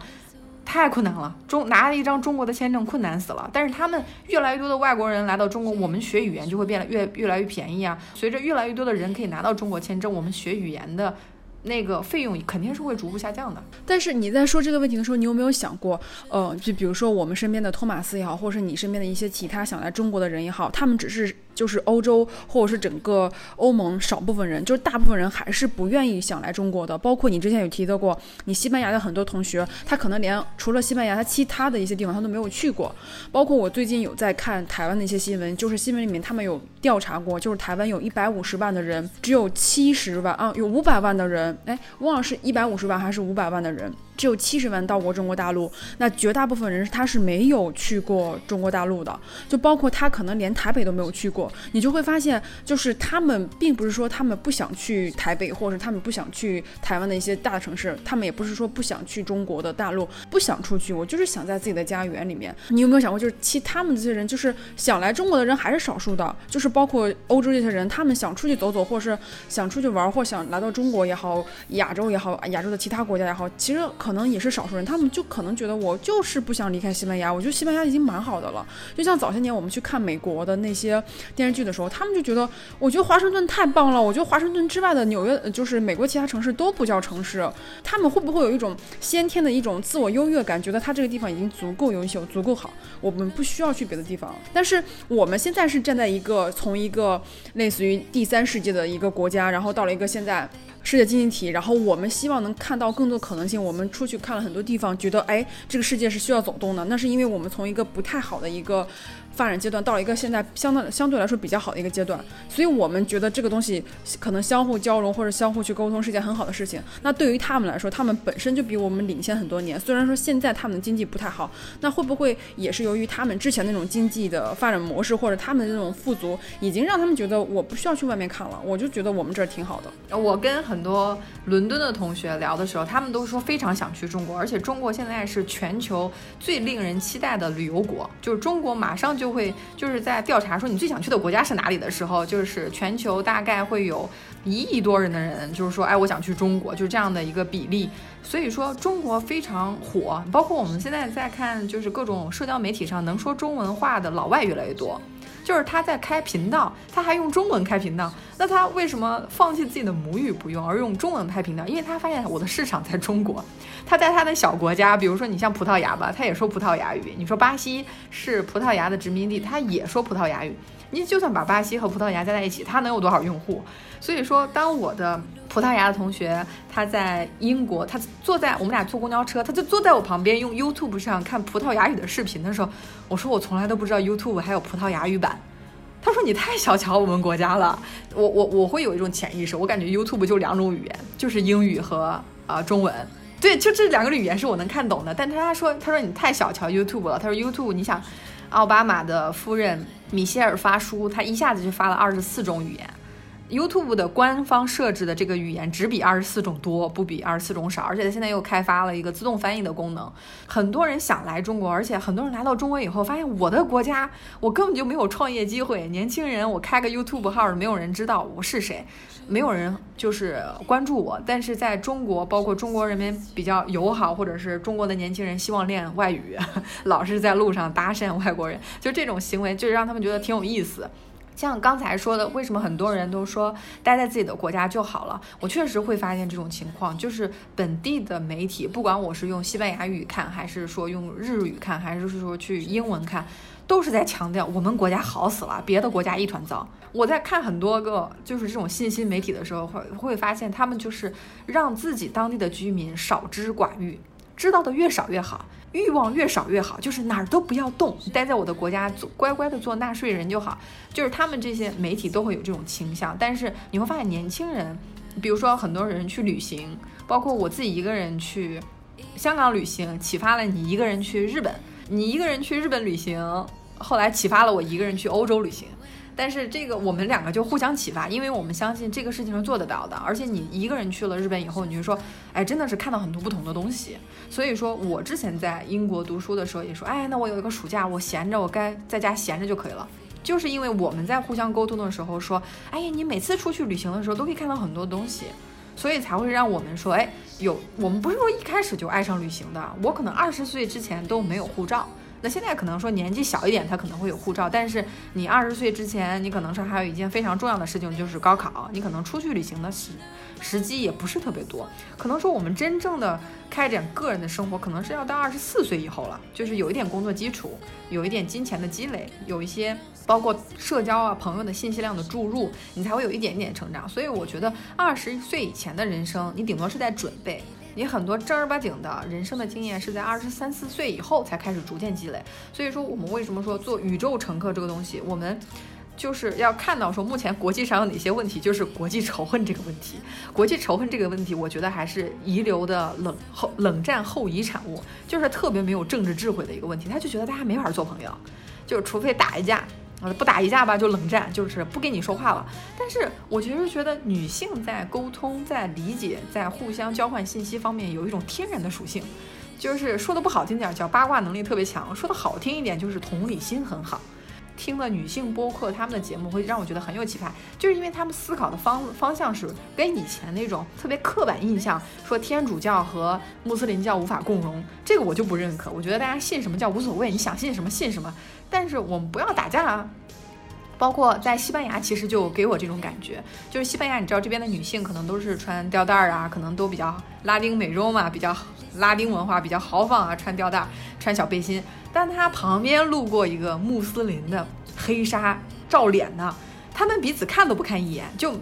太困难了，中拿了一张中国的签证困难死了。但是他们越来越多的外国人来到中国，我们学语言就会变得越越来越便宜啊。随着越来越多的人可以拿到中国签证，我们学语言的。那个费用肯定是会逐步下降的。但是你在说这个问题的时候，你有没有想过，呃，就比如说我们身边的托马斯也好，或者是你身边的一些其他想来中国的人也好，他们只是就是欧洲或者是整个欧盟少部分人，就是大部分人还是不愿意想来中国的。包括你之前有提到过，你西班牙的很多同学，他可能连除了西班牙，他其他的一些地方他都没有去过。包括我最近有在看台湾的一些新闻，就是新闻里面他们有调查过，就是台湾有一百五十万的人，只有七十万啊，有五百万的人。哎，忘了是一百五十万还是五百万的人。只有七十万到过中国大陆，那绝大部分人他是没有去过中国大陆的，就包括他可能连台北都没有去过。你就会发现，就是他们并不是说他们不想去台北，或者是他们不想去台湾的一些大城市，他们也不是说不想去中国的大陆，不想出去，我就是想在自己的家园里面。你有没有想过，就是其他们这些人，就是想来中国的人还是少数的，就是包括欧洲这些人，他们想出去走走，或是想出去玩，或想来到中国也好，亚洲也好，亚洲的其他国家也好，其实。可能也是少数人，他们就可能觉得我就是不想离开西班牙，我觉得西班牙已经蛮好的了。就像早些年我们去看美国的那些电视剧的时候，他们就觉得，我觉得华盛顿太棒了，我觉得华盛顿之外的纽约，就是美国其他城市都不叫城市。他们会不会有一种先天的一种自我优越感，觉得他这个地方已经足够优秀、足够好，我们不需要去别的地方？但是我们现在是站在一个从一个类似于第三世界的一个国家，然后到了一个现在。世界经济体，然后我们希望能看到更多可能性。我们出去看了很多地方，觉得哎，这个世界是需要走动的。那是因为我们从一个不太好的一个。发展阶段到了一个现在相当相对来说比较好的一个阶段，所以我们觉得这个东西可能相互交融或者相互去沟通是件很好的事情。那对于他们来说，他们本身就比我们领先很多年。虽然说现在他们的经济不太好，那会不会也是由于他们之前那种经济的发展模式或者他们的那种富足，已经让他们觉得我不需要去外面看了，我就觉得我们这儿挺好的。我跟很多伦敦的同学聊的时候，他们都说非常想去中国，而且中国现在是全球最令人期待的旅游国，就是中国马上就。就会就是在调查说你最想去的国家是哪里的时候，就是全球大概会有一亿多人的人，就是说，哎，我想去中国，就是这样的一个比例。所以说，中国非常火，包括我们现在在看，就是各种社交媒体上能说中文话的老外越来越多。就是他在开频道，他还用中文开频道，那他为什么放弃自己的母语不用，而用中文开频道？因为他发现我的市场在中国。他在他的小国家，比如说你像葡萄牙吧，他也说葡萄牙语。你说巴西是葡萄牙的殖民地，他也说葡萄牙语。你就算把巴西和葡萄牙加在一起，他能有多少用户？所以说，当我的葡萄牙的同学他在英国，他坐在我们俩坐公交车，他就坐在我旁边用 YouTube 上看葡萄牙语的视频的时候，我说我从来都不知道 YouTube 还有葡萄牙语版。他说你太小瞧我们国家了。我我我会有一种潜意识，我感觉 YouTube 就两种语言，就是英语和啊中文。对，就这两个语言是我能看懂的。但他他说他说你太小瞧 YouTube 了。他说 YouTube 你想，奥巴马的夫人米歇尔发书，他一下子就发了二十四种语言。YouTube 的官方设置的这个语言只比二十四种多，不比二十四种少，而且它现在又开发了一个自动翻译的功能。很多人想来中国，而且很多人来到中国以后，发现我的国家我根本就没有创业机会。年轻人，我开个 YouTube 号，没有人知道我是谁，没有人就是关注我。但是在中国，包括中国人民比较友好，或者是中国的年轻人希望练外语，老是在路上搭讪外国人，就这种行为，就让他们觉得挺有意思。像刚才说的，为什么很多人都说待在自己的国家就好了？我确实会发现这种情况，就是本地的媒体，不管我是用西班牙语看，还是说用日语看，还是说去英文看，都是在强调我们国家好死了，别的国家一团糟。我在看很多个就是这种信息媒体的时候，会会发现他们就是让自己当地的居民少知寡欲，知道的越少越好。欲望越少越好，就是哪儿都不要动，待在我的国家做乖乖的做纳税人就好。就是他们这些媒体都会有这种倾向，但是你会发现年轻人，比如说很多人去旅行，包括我自己一个人去香港旅行，启发了你一个人去日本，你一个人去日本旅行，后来启发了我一个人去欧洲旅行。但是这个我们两个就互相启发，因为我们相信这个事情是做得到的。而且你一个人去了日本以后，你就说，哎，真的是看到很多不同的东西。所以说我之前在英国读书的时候也说，哎，那我有一个暑假，我闲着，我该在家闲着就可以了。就是因为我们在互相沟通的时候说，哎呀，你每次出去旅行的时候都可以看到很多东西，所以才会让我们说，哎，有我们不是说一开始就爱上旅行的。我可能二十岁之前都没有护照。那现在可能说年纪小一点，他可能会有护照，但是你二十岁之前，你可能说还有一件非常重要的事情，就是高考，你可能出去旅行的时时机也不是特别多，可能说我们真正的开展个人的生活，可能是要到二十四岁以后了，就是有一点工作基础，有一点金钱的积累，有一些包括社交啊朋友的信息量的注入，你才会有一点点成长。所以我觉得二十岁以前的人生，你顶多是在准备。你很多正儿八经的人生的经验是在二十三四岁以后才开始逐渐积累，所以说我们为什么说做宇宙乘客这个东西，我们就是要看到说目前国际上有哪些问题，就是国际仇恨这个问题，国际仇恨这个问题，我觉得还是遗留的冷后冷战后遗产物，就是特别没有政治智慧的一个问题，他就觉得大家没法做朋友，就除非打一架。不打一架吧，就冷战，就是不跟你说话了。但是我其实觉得女性在沟通、在理解、在互相交换信息方面有一种天然的属性，就是说的不好听点叫八卦能力特别强，说的好听一点就是同理心很好。听了女性播客他们的节目，会让我觉得很有启发，就是因为他们思考的方方向是跟以前那种特别刻板印象，说天主教和穆斯林教无法共荣，这个我就不认可。我觉得大家信什么教无所谓，你想信什么信什么，但是我们不要打架啊。包括在西班牙，其实就给我这种感觉，就是西班牙，你知道这边的女性可能都是穿吊带儿啊，可能都比较拉丁美洲嘛，比较拉丁文化比较豪放啊，穿吊带儿，穿小背心。但她旁边路过一个穆斯林的黑纱罩脸的，他们彼此看都不看一眼，就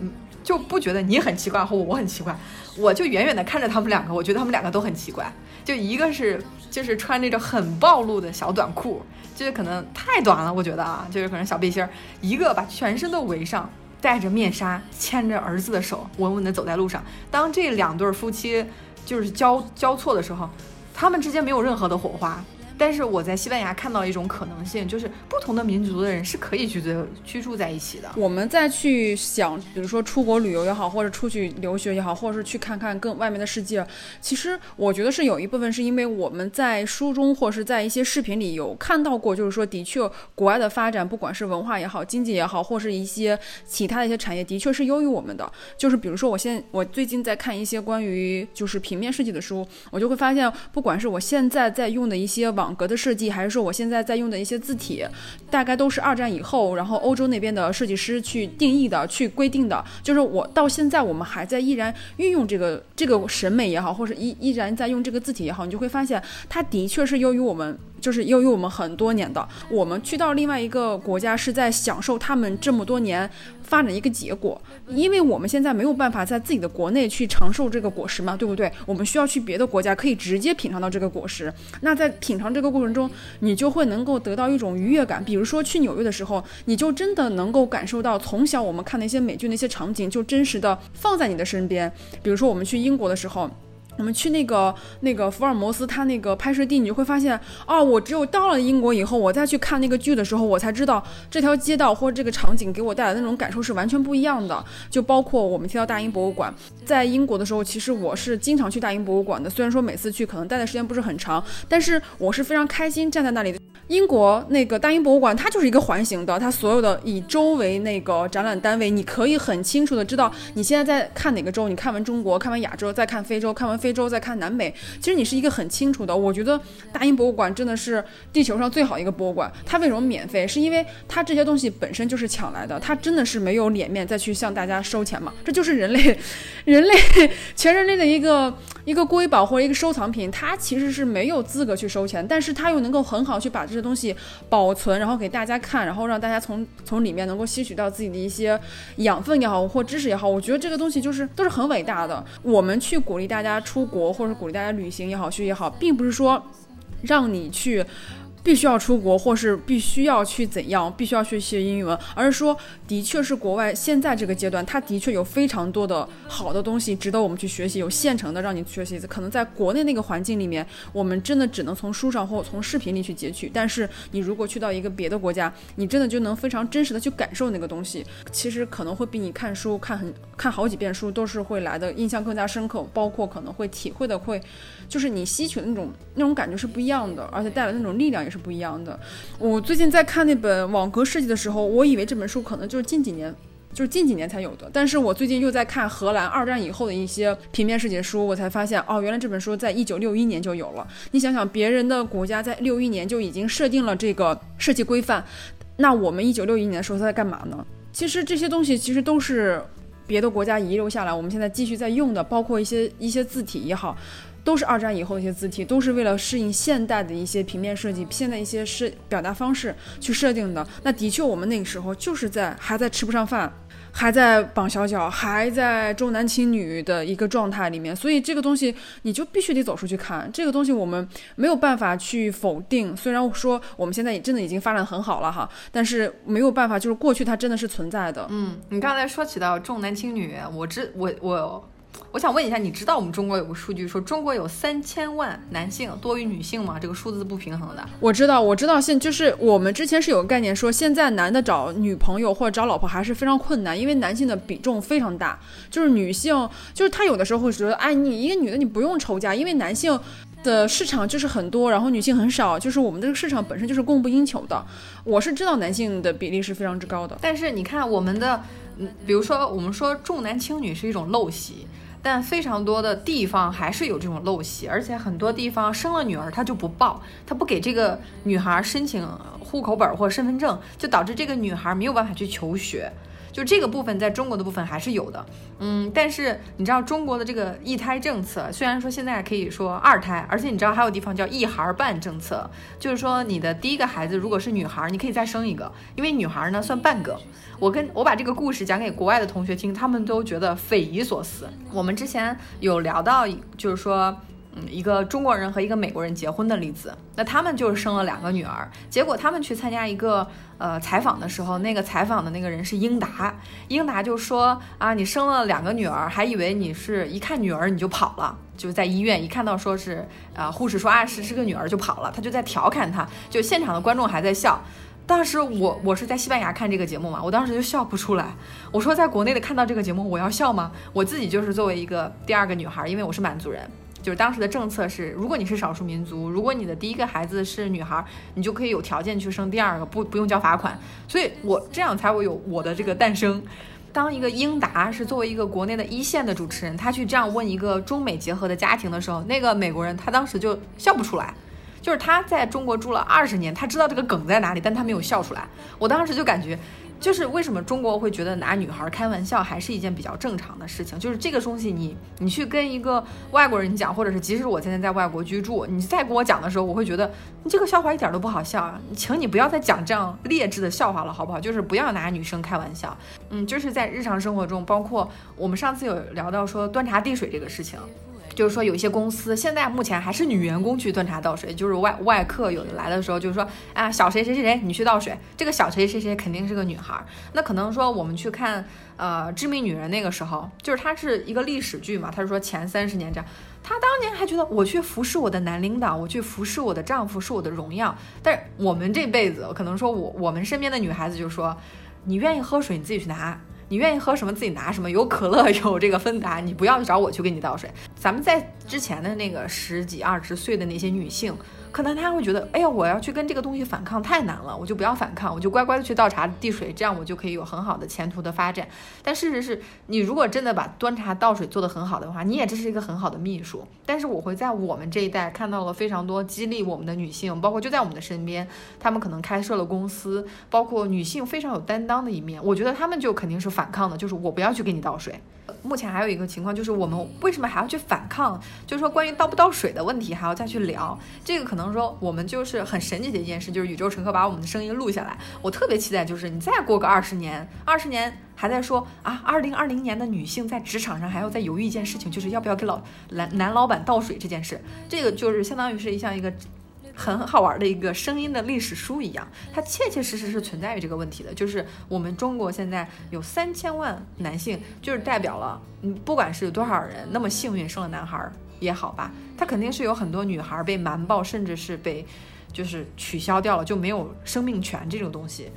就不觉得你很奇怪或我很奇怪，我就远远的看着他们两个，我觉得他们两个都很奇怪。就一个是就是穿那种很暴露的小短裤，就是可能太短了，我觉得啊，就是可能小背心儿。一个把全身都围上，戴着面纱，牵着儿子的手，稳稳的走在路上。当这两对夫妻就是交交错的时候，他们之间没有任何的火花。但是我在西班牙看到一种可能性，就是不同的民族的人是可以居住居住在一起的。我们再去想，比如说出国旅游也好，或者出去留学也好，或者是去看看更外面的世界，其实我觉得是有一部分是因为我们在书中或是在一些视频里有看到过，就是说的确国外的发展，不管是文化也好，经济也好，或是一些其他的一些产业，的确是优于我们的。就是比如说，我现我最近在看一些关于就是平面设计的书，我就会发现，不管是我现在在用的一些网。网格的设计，还是说我现在在用的一些字体，大概都是二战以后，然后欧洲那边的设计师去定义的、去规定的。就是我到现在，我们还在依然运用这个这个审美也好，或者依依然在用这个字体也好，你就会发现，它的确是由于我们。就是优于我们很多年的，我们去到另外一个国家是在享受他们这么多年发展一个结果，因为我们现在没有办法在自己的国内去尝受这个果实嘛，对不对？我们需要去别的国家可以直接品尝到这个果实。那在品尝这个过程中，你就会能够得到一种愉悦感。比如说去纽约的时候，你就真的能够感受到从小我们看那些美剧那些场景，就真实的放在你的身边。比如说我们去英国的时候。我们去那个那个福尔摩斯他那个拍摄地，你就会发现，哦，我只有到了英国以后，我再去看那个剧的时候，我才知道这条街道或者这个场景给我带来的那种感受是完全不一样的。就包括我们提到大英博物馆，在英国的时候，其实我是经常去大英博物馆的，虽然说每次去可能待的时间不是很长，但是我是非常开心站在那里。英国那个大英博物馆，它就是一个环形的，它所有的以州为那个展览单位，你可以很清楚的知道你现在在看哪个州，你看完中国，看完亚洲，再看非洲，看完非洲再看南美，其实你是一个很清楚的。我觉得大英博物馆真的是地球上最好一个博物馆。它为什么免费？是因为它这些东西本身就是抢来的，它真的是没有脸面再去向大家收钱嘛？这就是人类，人类全人类的一个一个瑰宝或者一个收藏品，它其实是没有资格去收钱，但是它又能够很好去把。这些东西保存，然后给大家看，然后让大家从从里面能够吸取到自己的一些养分也好，或知识也好，我觉得这个东西就是都是很伟大的。我们去鼓励大家出国，或者鼓励大家旅行也好，学也好，并不是说让你去。必须要出国，或是必须要去怎样，必须要去学英语文，而是说，的确是国外现在这个阶段，它的确有非常多的好的东西值得我们去学习，有现成的让你学习。可能在国内那个环境里面，我们真的只能从书上或从视频里去截取。但是你如果去到一个别的国家，你真的就能非常真实的去感受那个东西。其实可能会比你看书看很看好几遍书都是会来的印象更加深刻，包括可能会体会的会。就是你吸取的那种那种感觉是不一样的，而且带来那种力量也是是不一样的。我最近在看那本网格设计的时候，我以为这本书可能就是近几年，就是近几年才有的。但是我最近又在看荷兰二战以后的一些平面设计书，我才发现哦，原来这本书在一九六一年就有了。你想想，别人的国家在六一年就已经设定了这个设计规范，那我们一九六一年的时候在干嘛呢？其实这些东西其实都是别的国家遗留下来，我们现在继续在用的，包括一些一些字体也好。都是二战以后一些字体，都是为了适应现代的一些平面设计，现在一些设表达方式去设定的。那的确，我们那个时候就是在还在吃不上饭，还在绑小脚，还在重男轻女的一个状态里面。所以这个东西你就必须得走出去看。这个东西我们没有办法去否定。虽然说我们现在真的已经发展很好了哈，但是没有办法，就是过去它真的是存在的。嗯，你刚才说起到重男轻女，我知我我。我想问一下，你知道我们中国有个数据说中国有三千万男性多于女性吗？这个数字不平衡的。我知道，我知道，现就是我们之前是有个概念说，现在男的找女朋友或者找老婆还是非常困难，因为男性的比重非常大。就是女性，就是他有的时候会觉得，哎，你一个女的你不用愁嫁，因为男性的市场就是很多，然后女性很少，就是我们这个市场本身就是供不应求的。我是知道男性的比例是非常之高的，但是你看我们的，嗯，比如说我们说重男轻女是一种陋习。但非常多的地方还是有这种陋习，而且很多地方生了女儿他就不报，他不给这个女孩申请户口本或身份证，就导致这个女孩没有办法去求学。就这个部分，在中国的部分还是有的，嗯，但是你知道中国的这个一胎政策，虽然说现在可以说二胎，而且你知道还有地方叫一孩半政策，就是说你的第一个孩子如果是女孩，你可以再生一个，因为女孩呢算半个。我跟我把这个故事讲给国外的同学听，他们都觉得匪夷所思。我们之前有聊到，就是说。嗯，一个中国人和一个美国人结婚的例子。那他们就是生了两个女儿，结果他们去参加一个呃采访的时候，那个采访的那个人是英达，英达就说啊，你生了两个女儿，还以为你是一看女儿你就跑了，就是在医院一看到说是啊护士说啊是是个女儿就跑了，他就在调侃他，就现场的观众还在笑。当时我我是在西班牙看这个节目嘛，我当时就笑不出来。我说在国内的看到这个节目，我要笑吗？我自己就是作为一个第二个女孩，因为我是满族人，就是当时的政策是，如果你是少数民族，如果你的第一个孩子是女孩，你就可以有条件去生第二个，不不用交罚款。所以我这样才会有我的这个诞生。当一个英达是作为一个国内的一线的主持人，他去这样问一个中美结合的家庭的时候，那个美国人他当时就笑不出来。就是他在中国住了二十年，他知道这个梗在哪里，但他没有笑出来。我当时就感觉，就是为什么中国会觉得拿女孩开玩笑还是一件比较正常的事情。就是这个东西，你你去跟一个外国人讲，或者是即使我现在在外国居住，你再跟我讲的时候，我会觉得你这个笑话一点都不好笑啊！请你不要再讲这样劣质的笑话了，好不好？就是不要拿女生开玩笑。嗯，就是在日常生活中，包括我们上次有聊到说端茶递水这个事情。就是说，有一些公司现在目前还是女员工去端茶倒水，就是外外客有的来的时候，就是说，啊，小谁谁谁谁，你去倒水。这个小谁谁谁肯定是个女孩。那可能说，我们去看，呃，《致命女人》那个时候，就是它是一个历史剧嘛。他是说前三十年这样，她当年还觉得我去服侍我的男领导，我去服侍我的丈夫是我的荣耀。但是我们这辈子，可能说我我们身边的女孩子就说，你愿意喝水，你自己去拿。你愿意喝什么自己拿什么，有可乐 有这个芬达，你不要找我去给你倒水。咱们在之前的那个十几二十岁的那些女性。可能他会觉得，哎呀，我要去跟这个东西反抗太难了，我就不要反抗，我就乖乖的去倒茶递水，这样我就可以有很好的前途的发展。但事实是，你如果真的把端茶倒水做得很好的话，你也这是一个很好的秘书。但是我会在我们这一代看到了非常多激励我们的女性，包括就在我们的身边，她们可能开设了公司，包括女性非常有担当的一面，我觉得她们就肯定是反抗的，就是我不要去给你倒水。目前还有一个情况，就是我们为什么还要去反抗？就是说关于倒不倒水的问题，还要再去聊。这个可能说我们就是很神奇的一件事，就是宇宙乘客把我们的声音录下来。我特别期待，就是你再过个二十年，二十年还在说啊，二零二零年的女性在职场上还要再犹豫一件事情，就是要不要给老男男老板倒水这件事。这个就是相当于是一项一个。很好玩的一个声音的历史书一样，它切切实实是存在于这个问题的。就是我们中国现在有三千万男性，就是代表了，嗯，不管是有多少人那么幸运生了男孩也好吧，他肯定是有很多女孩被瞒报，甚至是被就是取消掉了，就没有生命权这种东西。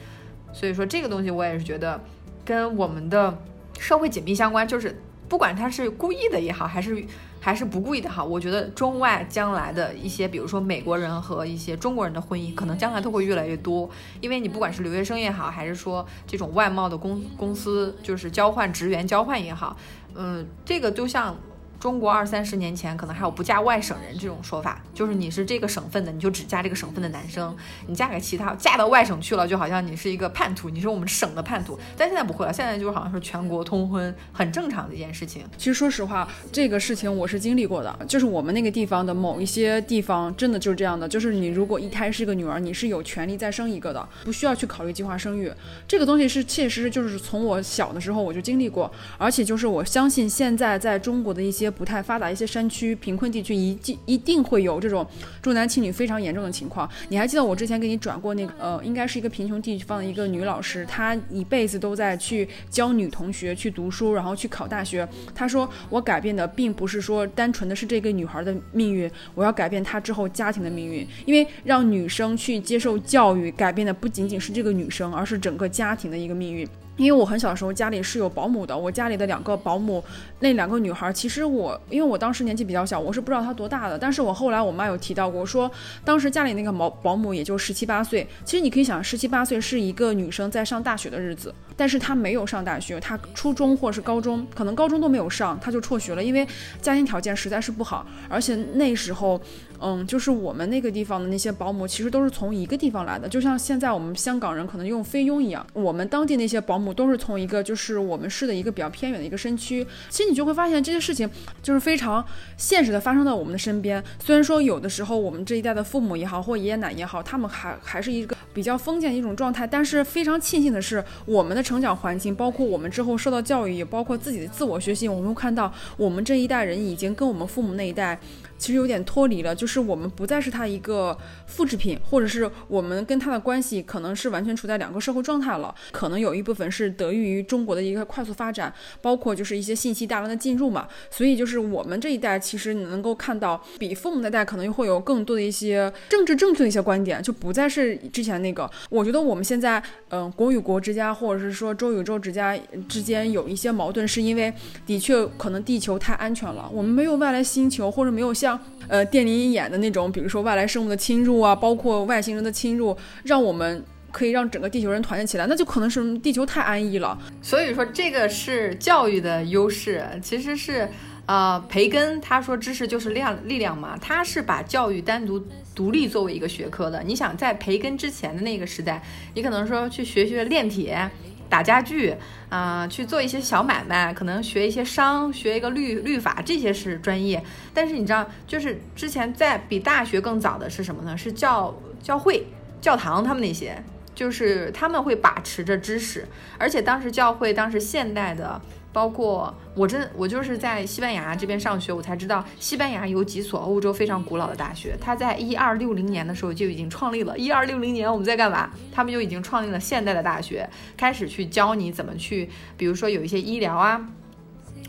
所以说这个东西我也是觉得跟我们的社会紧密相关，就是不管他是故意的也好，还是。还是不故意的哈，我觉得中外将来的一些，比如说美国人和一些中国人的婚姻，可能将来都会越来越多，因为你不管是留学生也好，还是说这种外贸的公公司，就是交换职员交换也好，嗯，这个就像。中国二三十年前可能还有不嫁外省人这种说法，就是你是这个省份的，你就只嫁这个省份的男生，你嫁给其他嫁到外省去了，就好像你是一个叛徒，你是我们省的叛徒。但现在不会了，现在就好像是全国通婚，很正常的一件事情。其实说实话，这个事情我是经历过的，就是我们那个地方的某一些地方真的就是这样的，就是你如果一胎是个女儿，你是有权利再生一个的，不需要去考虑计划生育。这个东西是切实实就是从我小的时候我就经历过，而且就是我相信现在在中国的一些。不太发达一些山区、贫困地区，一定一定会有这种重男轻女非常严重的情况。你还记得我之前给你转过那个呃，应该是一个贫穷地方的一个女老师，她一辈子都在去教女同学去读书，然后去考大学。她说我改变的并不是说单纯的是这个女孩的命运，我要改变她之后家庭的命运。因为让女生去接受教育，改变的不仅仅是这个女生，而是整个家庭的一个命运。因为我很小的时候家里是有保姆的，我家里的两个保姆，那两个女孩，其实我因为我当时年纪比较小，我是不知道她多大的。但是我后来我妈有提到过，说当时家里那个保保姆也就十七八岁。其实你可以想，十七八岁是一个女生在上大学的日子，但是她没有上大学，她初中或是高中，可能高中都没有上，她就辍学了，因为家庭条件实在是不好，而且那时候。嗯，就是我们那个地方的那些保姆，其实都是从一个地方来的，就像现在我们香港人可能用菲佣一样。我们当地那些保姆都是从一个就是我们市的一个比较偏远的一个山区。其实你就会发现这些事情就是非常现实的发生在我们的身边。虽然说有的时候我们这一代的父母也好，或爷爷奶奶也好，他们还还是一个比较封建的一种状态，但是非常庆幸的是，我们的成长环境，包括我们之后受到教育，也包括自己的自我学习，我们会看到我们这一代人已经跟我们父母那一代。其实有点脱离了，就是我们不再是他一个复制品，或者是我们跟他的关系可能是完全处在两个社会状态了。可能有一部分是得益于中国的一个快速发展，包括就是一些信息大量的进入嘛。所以就是我们这一代其实能够看到，比父母那代可能又会有更多的一些政治正确的一些观点，就不再是之前那个。我觉得我们现在嗯国与国之间，或者是说州与州之间之间有一些矛盾，是因为的确可能地球太安全了，我们没有外来星球，或者没有像。像呃电影演的那种，比如说外来生物的侵入啊，包括外星人的侵入，让我们可以让整个地球人团结起来，那就可能是地球太安逸了。所以说这个是教育的优势，其实是呃培根他说知识就是量力量嘛，他是把教育单独独立作为一个学科的。你想在培根之前的那个时代，你可能说去学学炼铁。打家具啊，去做一些小买卖，可能学一些商，学一个律律法，这些是专业。但是你知道，就是之前在比大学更早的是什么呢？是教教会、教堂，他们那些，就是他们会把持着知识，而且当时教会，当时现代的。包括我真我就是在西班牙这边上学，我才知道西班牙有几所欧洲非常古老的大学。它在一二六零年的时候就已经创立了。一二六零年我们在干嘛？他们就已经创立了现代的大学，开始去教你怎么去，比如说有一些医疗啊，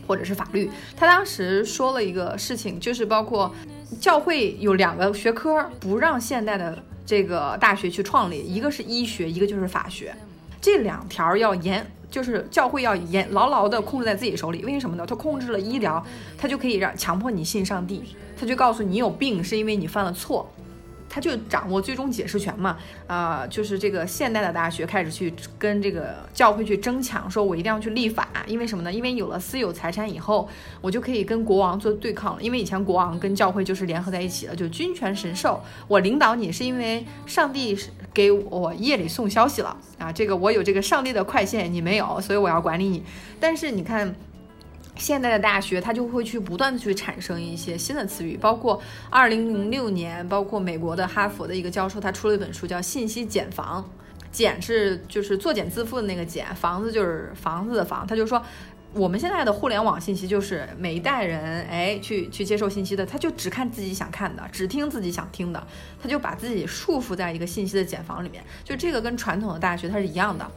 或者是法律。他当时说了一个事情，就是包括教会有两个学科不让现代的这个大学去创立，一个是医学，一个就是法学，这两条要严。就是教会要严牢牢地控制在自己手里，为什么呢？他控制了医疗，他就可以让强迫你信上帝，他就告诉你有病是因为你犯了错。他就掌握最终解释权嘛，啊，就是这个现代的大学开始去跟这个教会去争抢，说我一定要去立法，因为什么呢？因为有了私有财产以后，我就可以跟国王做对抗了。因为以前国王跟教会就是联合在一起了，就君权神授，我领导你是因为上帝给我夜里送消息了啊，这个我有这个上帝的快线，你没有，所以我要管理你。但是你看。现在的大学，它就会去不断的去产生一些新的词语，包括二零零六年，包括美国的哈佛的一个教授，他出了一本书叫《信息茧房》，茧是就是作茧自缚的那个茧，房子就是房子的房。他就说，我们现在的互联网信息就是每一代人哎去去接受信息的，他就只看自己想看的，只听自己想听的，他就把自己束缚在一个信息的茧房里面。就这个跟传统的大学它是一样的，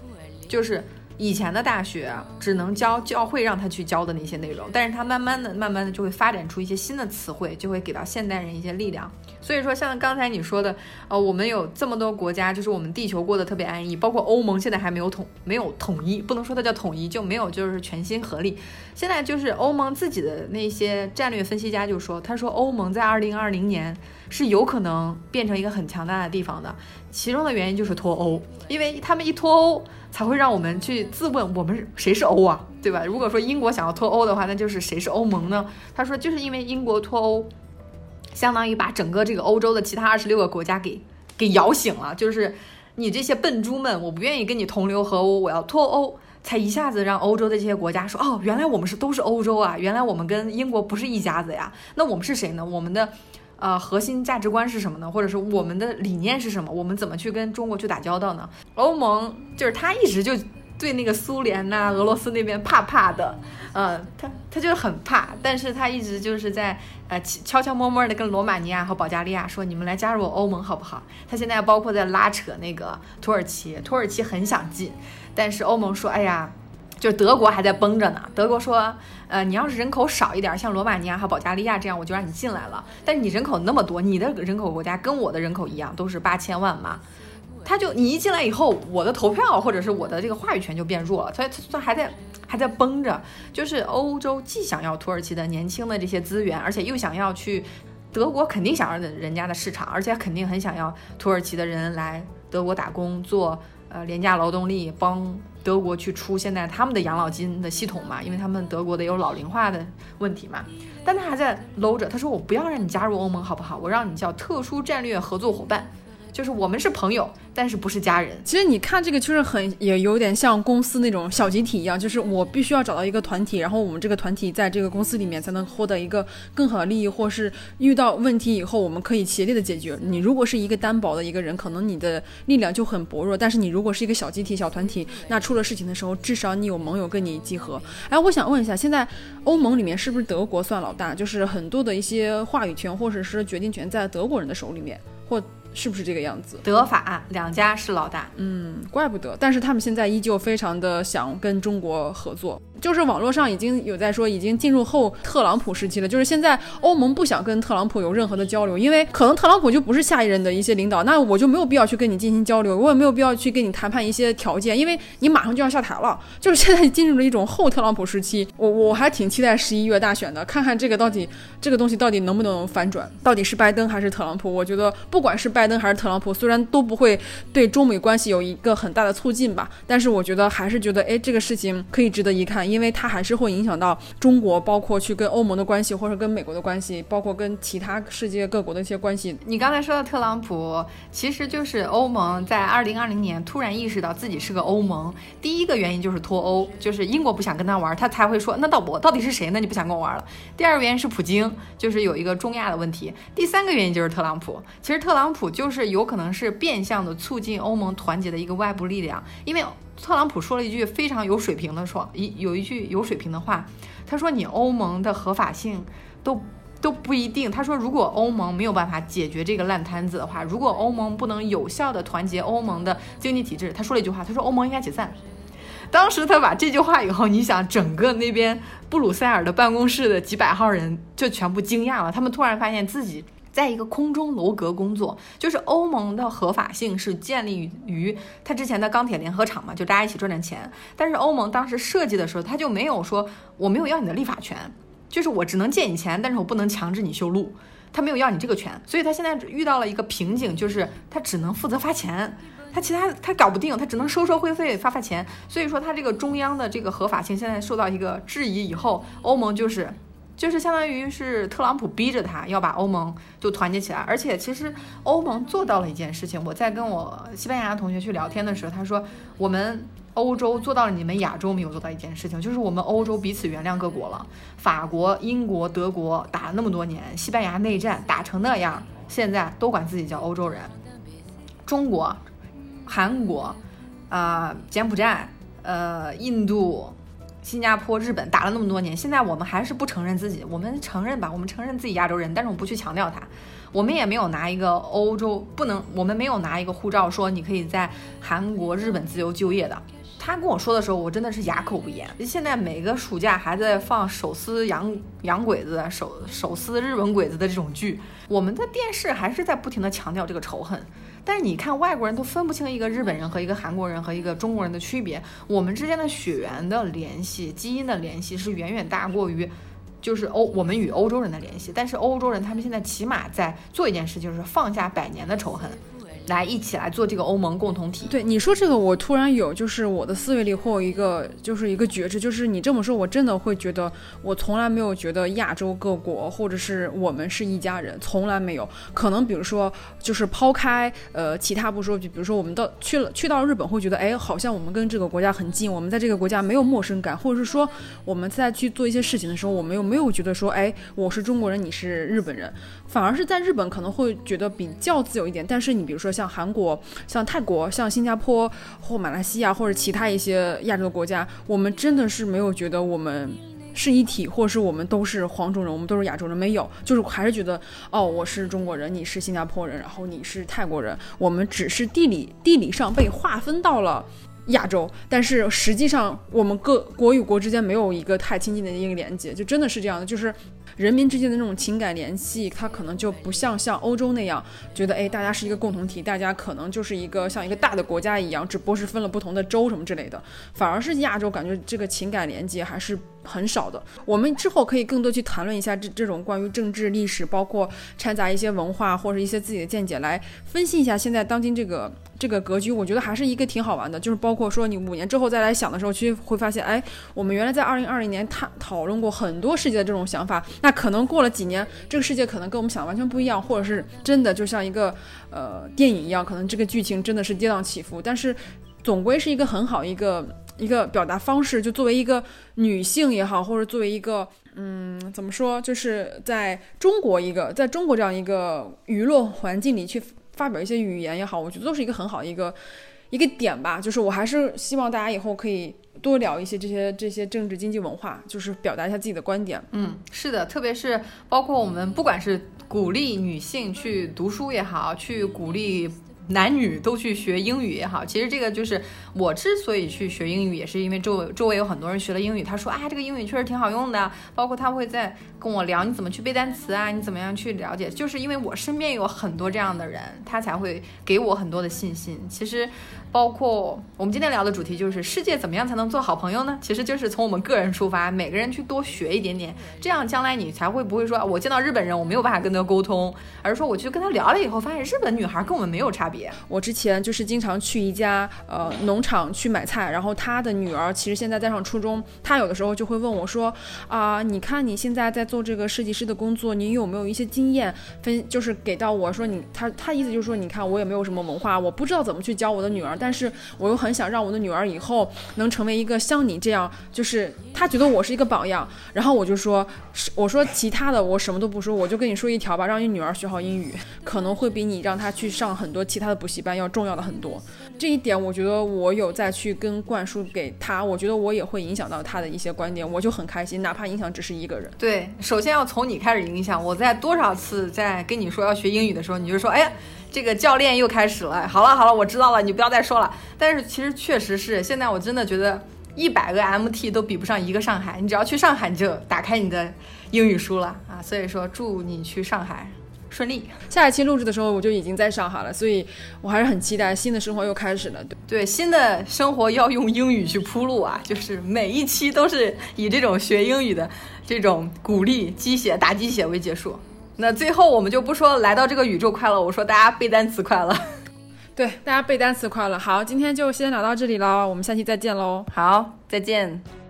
就是。以前的大学只能教教会让他去教的那些内容，但是他慢慢的、慢慢的就会发展出一些新的词汇，就会给到现代人一些力量。所以说，像刚才你说的，呃，我们有这么多国家，就是我们地球过得特别安逸，包括欧盟现在还没有统没有统一，不能说它叫统一，就没有就是全心合力。现在就是欧盟自己的那些战略分析家就说，他说欧盟在二零二零年是有可能变成一个很强大的地方的，其中的原因就是脱欧，因为他们一脱欧。才会让我们去自问，我们谁是欧啊，对吧？如果说英国想要脱欧的话，那就是谁是欧盟呢？他说，就是因为英国脱欧，相当于把整个这个欧洲的其他二十六个国家给给摇醒了。就是你这些笨猪们，我不愿意跟你同流合污，我要脱欧，才一下子让欧洲的这些国家说，哦，原来我们是都是欧洲啊，原来我们跟英国不是一家子呀。那我们是谁呢？我们的。呃，核心价值观是什么呢？或者是我们的理念是什么？我们怎么去跟中国去打交道呢？欧盟就是他一直就对那个苏联呐、俄罗斯那边怕怕的，呃，他他就是很怕，但是他一直就是在呃悄悄摸摸的跟罗马尼亚和保加利亚说，你们来加入我欧盟好不好？他现在包括在拉扯那个土耳其，土耳其很想进，但是欧盟说，哎呀。就德国还在绷着呢。德国说，呃，你要是人口少一点，像罗马尼亚和保加利亚这样，我就让你进来了。但是你人口那么多，你的人口国家跟我的人口一样，都是八千万嘛。他就你一进来以后，我的投票或者是我的这个话语权就变弱了。所以他还在还在绷着。就是欧洲既想要土耳其的年轻的这些资源，而且又想要去德国，肯定想要人家的市场，而且肯定很想要土耳其的人来德国打工做呃廉价劳动力，帮。德国去出现在他们的养老金的系统嘛，因为他们德国的有老龄化的问题嘛，但他还在搂着，他说我不要让你加入欧盟好不好？我让你叫特殊战略合作伙伴，就是我们是朋友，但是不是家人。其实你看这个就是很也有点像公司那种小集体一样，就是我必须要找到一个团体，然后我们这个团体在这个公司里面才能获得一个更好的利益，或是遇到问题以后我们可以协力的解决。你如果是一个单薄的一个人，可能你的力量就很薄弱；但是你如果是一个小集体、小团体，那出了事情的时候，至少你有盟友跟你集合。哎，我想问一下，现在欧盟里面是不是德国算老大？就是很多的一些话语权或者是决定权在德国人的手里面，或。是不是这个样子？德法两家是老大，嗯，怪不得。但是他们现在依旧非常的想跟中国合作，就是网络上已经有在说，已经进入后特朗普时期了。就是现在欧盟不想跟特朗普有任何的交流，因为可能特朗普就不是下一任的一些领导，那我就没有必要去跟你进行交流，我也没有必要去跟你谈判一些条件，因为你马上就要下台了。就是现在进入了一种后特朗普时期，我我还挺期待 十一月大选的，看看这个到底这个东西到底能不能反转，到底是拜登还是特朗普？我觉得不管是拜。拜登还是特朗普，虽然都不会对中美关系有一个很大的促进吧，但是我觉得还是觉得，哎，这个事情可以值得一看，因为它还是会影响到中国，包括去跟欧盟的关系，或者跟美国的关系，包括跟其他世界各国的一些关系。你刚才说的特朗普，其实就是欧盟在二零二零年突然意识到自己是个欧盟，第一个原因就是脱欧，就是英国不想跟他玩，他才会说，那到我到底是谁呢？你不想跟我玩了。第二个原因是普京，就是有一个中亚的问题。第三个原因就是特朗普，其实特朗普。就是有可能是变相的促进欧盟团结的一个外部力量，因为特朗普说了一句非常有水平的说，一有一句有水平的话，他说你欧盟的合法性都都不一定。他说如果欧盟没有办法解决这个烂摊子的话，如果欧盟不能有效的团结欧盟的经济体制，他说了一句话，他说欧盟应该解散。当时他把这句话以后，你想整个那边布鲁塞尔的办公室的几百号人就全部惊讶了，他们突然发现自己。在一个空中楼阁工作，就是欧盟的合法性是建立于他之前的钢铁联合厂嘛，就大家一起赚赚钱。但是欧盟当时设计的时候，他就没有说我没有要你的立法权，就是我只能借你钱，但是我不能强制你修路，他没有要你这个权。所以他现在遇到了一个瓶颈，就是他只能负责发钱，他其他他搞不定，他只能收收会费发发钱。所以说他这个中央的这个合法性现在受到一个质疑以后，欧盟就是。就是相当于是特朗普逼着他要把欧盟就团结起来，而且其实欧盟做到了一件事情。我在跟我西班牙同学去聊天的时候，他说我们欧洲做到了你们亚洲没有做到一件事情，就是我们欧洲彼此原谅各国了。法国、英国、德国打了那么多年，西班牙内战打成那样，现在都管自己叫欧洲人。中国、韩国、啊柬埔寨、呃印度。新加坡、日本打了那么多年，现在我们还是不承认自己。我们承认吧，我们承认自己亚洲人，但是我不去强调它。我们也没有拿一个欧洲不能，我们没有拿一个护照说你可以在韩国、日本自由就业的。他跟我说的时候，我真的是哑口无言。现在每个暑假还在放手撕洋洋鬼子、手手撕日本鬼子的这种剧，我们的电视还是在不停的强调这个仇恨。但是你看，外国人都分不清一个日本人和一个韩国人和一个中国人的区别。我们之间的血缘的联系、基因的联系是远远大过于，就是欧我们与欧洲人的联系。但是欧洲人他们现在起码在做一件事，就是放下百年的仇恨。来一起来做这个欧盟共同体。对你说这个，我突然有就是我的思维里会有一个就是一个觉知，就是你这么说，我真的会觉得我从来没有觉得亚洲各国或者是我们是一家人，从来没有。可能比如说就是抛开呃其他不说，就比如说我们到去了去到日本会觉得哎，好像我们跟这个国家很近，我们在这个国家没有陌生感，或者是说我们在去做一些事情的时候，我们又没有觉得说哎我是中国人，你是日本人，反而是在日本可能会觉得比较自由一点。但是你比如说。像韩国、像泰国、像新加坡或马来西亚或者其他一些亚洲国家，我们真的是没有觉得我们是一体，或是我们都是黄种人，我们都是亚洲人，没有，就是还是觉得哦，我是中国人，你是新加坡人，然后你是泰国人，我们只是地理地理上被划分到了亚洲，但是实际上我们各国与国之间没有一个太亲近的一个连接，就真的是这样的，就是。人民之间的那种情感联系，它可能就不像像欧洲那样，觉得哎，大家是一个共同体，大家可能就是一个像一个大的国家一样，只不过是分了不同的州什么之类的。反而是亚洲，感觉这个情感连接还是很少的。我们之后可以更多去谈论一下这这种关于政治历史，包括掺杂一些文化或者一些自己的见解，来分析一下现在当今这个。这个格局，我觉得还是一个挺好玩的，就是包括说你五年之后再来想的时候，其实会发现，哎，我们原来在二零二零年探讨论过很多世界的这种想法，那可能过了几年，这个世界可能跟我们想的完全不一样，或者是真的就像一个呃电影一样，可能这个剧情真的是跌宕起伏，但是总归是一个很好一个一个表达方式。就作为一个女性也好，或者作为一个嗯怎么说，就是在中国一个在中国这样一个娱乐环境里去发表一些语言也好，我觉得都是一个很好的一个。一个点吧，就是我还是希望大家以后可以多聊一些这些这些政治经济文化，就是表达一下自己的观点。嗯，是的，特别是包括我们不管是鼓励女性去读书也好，去鼓励。男女都去学英语也好，其实这个就是我之所以去学英语，也是因为周周围有很多人学了英语，他说啊，这个英语确实挺好用的，包括他会在跟我聊你怎么去背单词啊，你怎么样去了解，就是因为我身边有很多这样的人，他才会给我很多的信心。其实，包括我们今天聊的主题就是世界怎么样才能做好朋友呢？其实就是从我们个人出发，每个人去多学一点点，这样将来你才会不会说我见到日本人我没有办法跟他沟通，而是说我去跟他聊了以后，发现日本女孩跟我们没有差别。我之前就是经常去一家呃农场去买菜，然后他的女儿其实现在在上初中，他有的时候就会问我说啊，你看你现在在做这个设计师的工作，你有没有一些经验分，就是给到我说你他他意思就是说，你看我也没有什么文化，我不知道怎么去教我的女儿，但是我又很想让我的女儿以后能成为一个像你这样，就是他觉得我是一个榜样，然后我就说，我说其他的我什么都不说，我就跟你说一条吧，让你女儿学好英语，可能会比你让她去上很多其他的补习。班要重要的很多，这一点我觉得我有再去跟灌输给她，我觉得我也会影响到她的一些观点，我就很开心，哪怕影响只是一个人。对，首先要从你开始影响。我在多少次在跟你说要学英语的时候，你就说，哎呀，这个教练又开始了。好了好了，我知道了，你不要再说了。但是其实确实是，现在我真的觉得一百个 MT 都比不上一个上海。你只要去上海，你就打开你的英语书了啊。所以说，祝你去上海。顺利。下一期录制的时候，我就已经在上海了，所以我还是很期待新的生活又开始了。对对，新的生活要用英语去铺路啊，就是每一期都是以这种学英语的这种鼓励、鸡血打鸡血为结束。那最后我们就不说来到这个宇宙快乐，我说大家背单词快乐。对，大家背单词快乐。好，今天就先聊到这里了，我们下期再见喽。好，再见。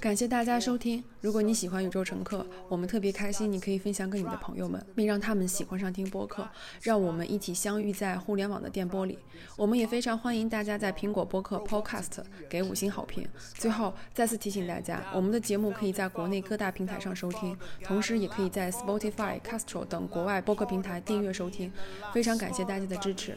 感谢大家收听。如果你喜欢宇宙乘客，我们特别开心，你可以分享给你的朋友们，并让他们喜欢上听播客，让我们一起相遇在互联网的电波里。我们也非常欢迎大家在苹果播客 Podcast 给五星好评。最后再次提醒大家，我们的节目可以在国内各大平台上收听，同时也可以在 Spotify、Castro 等国外播客平台订阅收听。非常感谢大家的支持。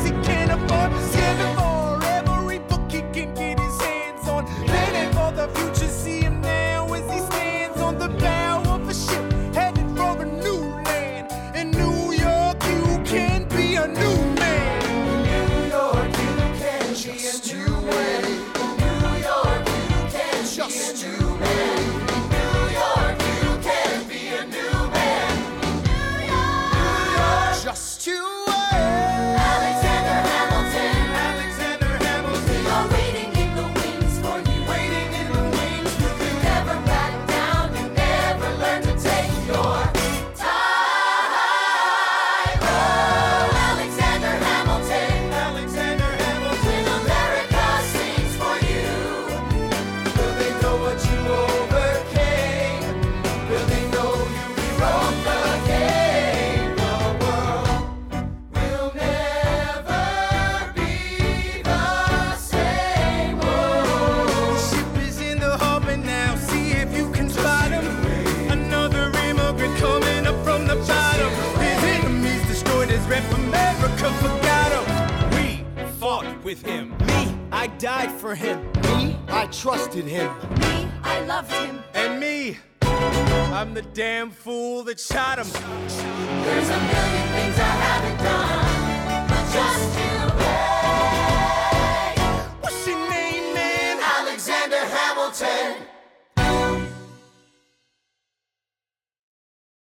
the future, with him. Me, I died for him. Me, I trusted him. Me, I loved him. And me, I'm the damn fool that shot him. There's a million things I haven't done, but just you wait. What's your name, man? Alexander Hamilton.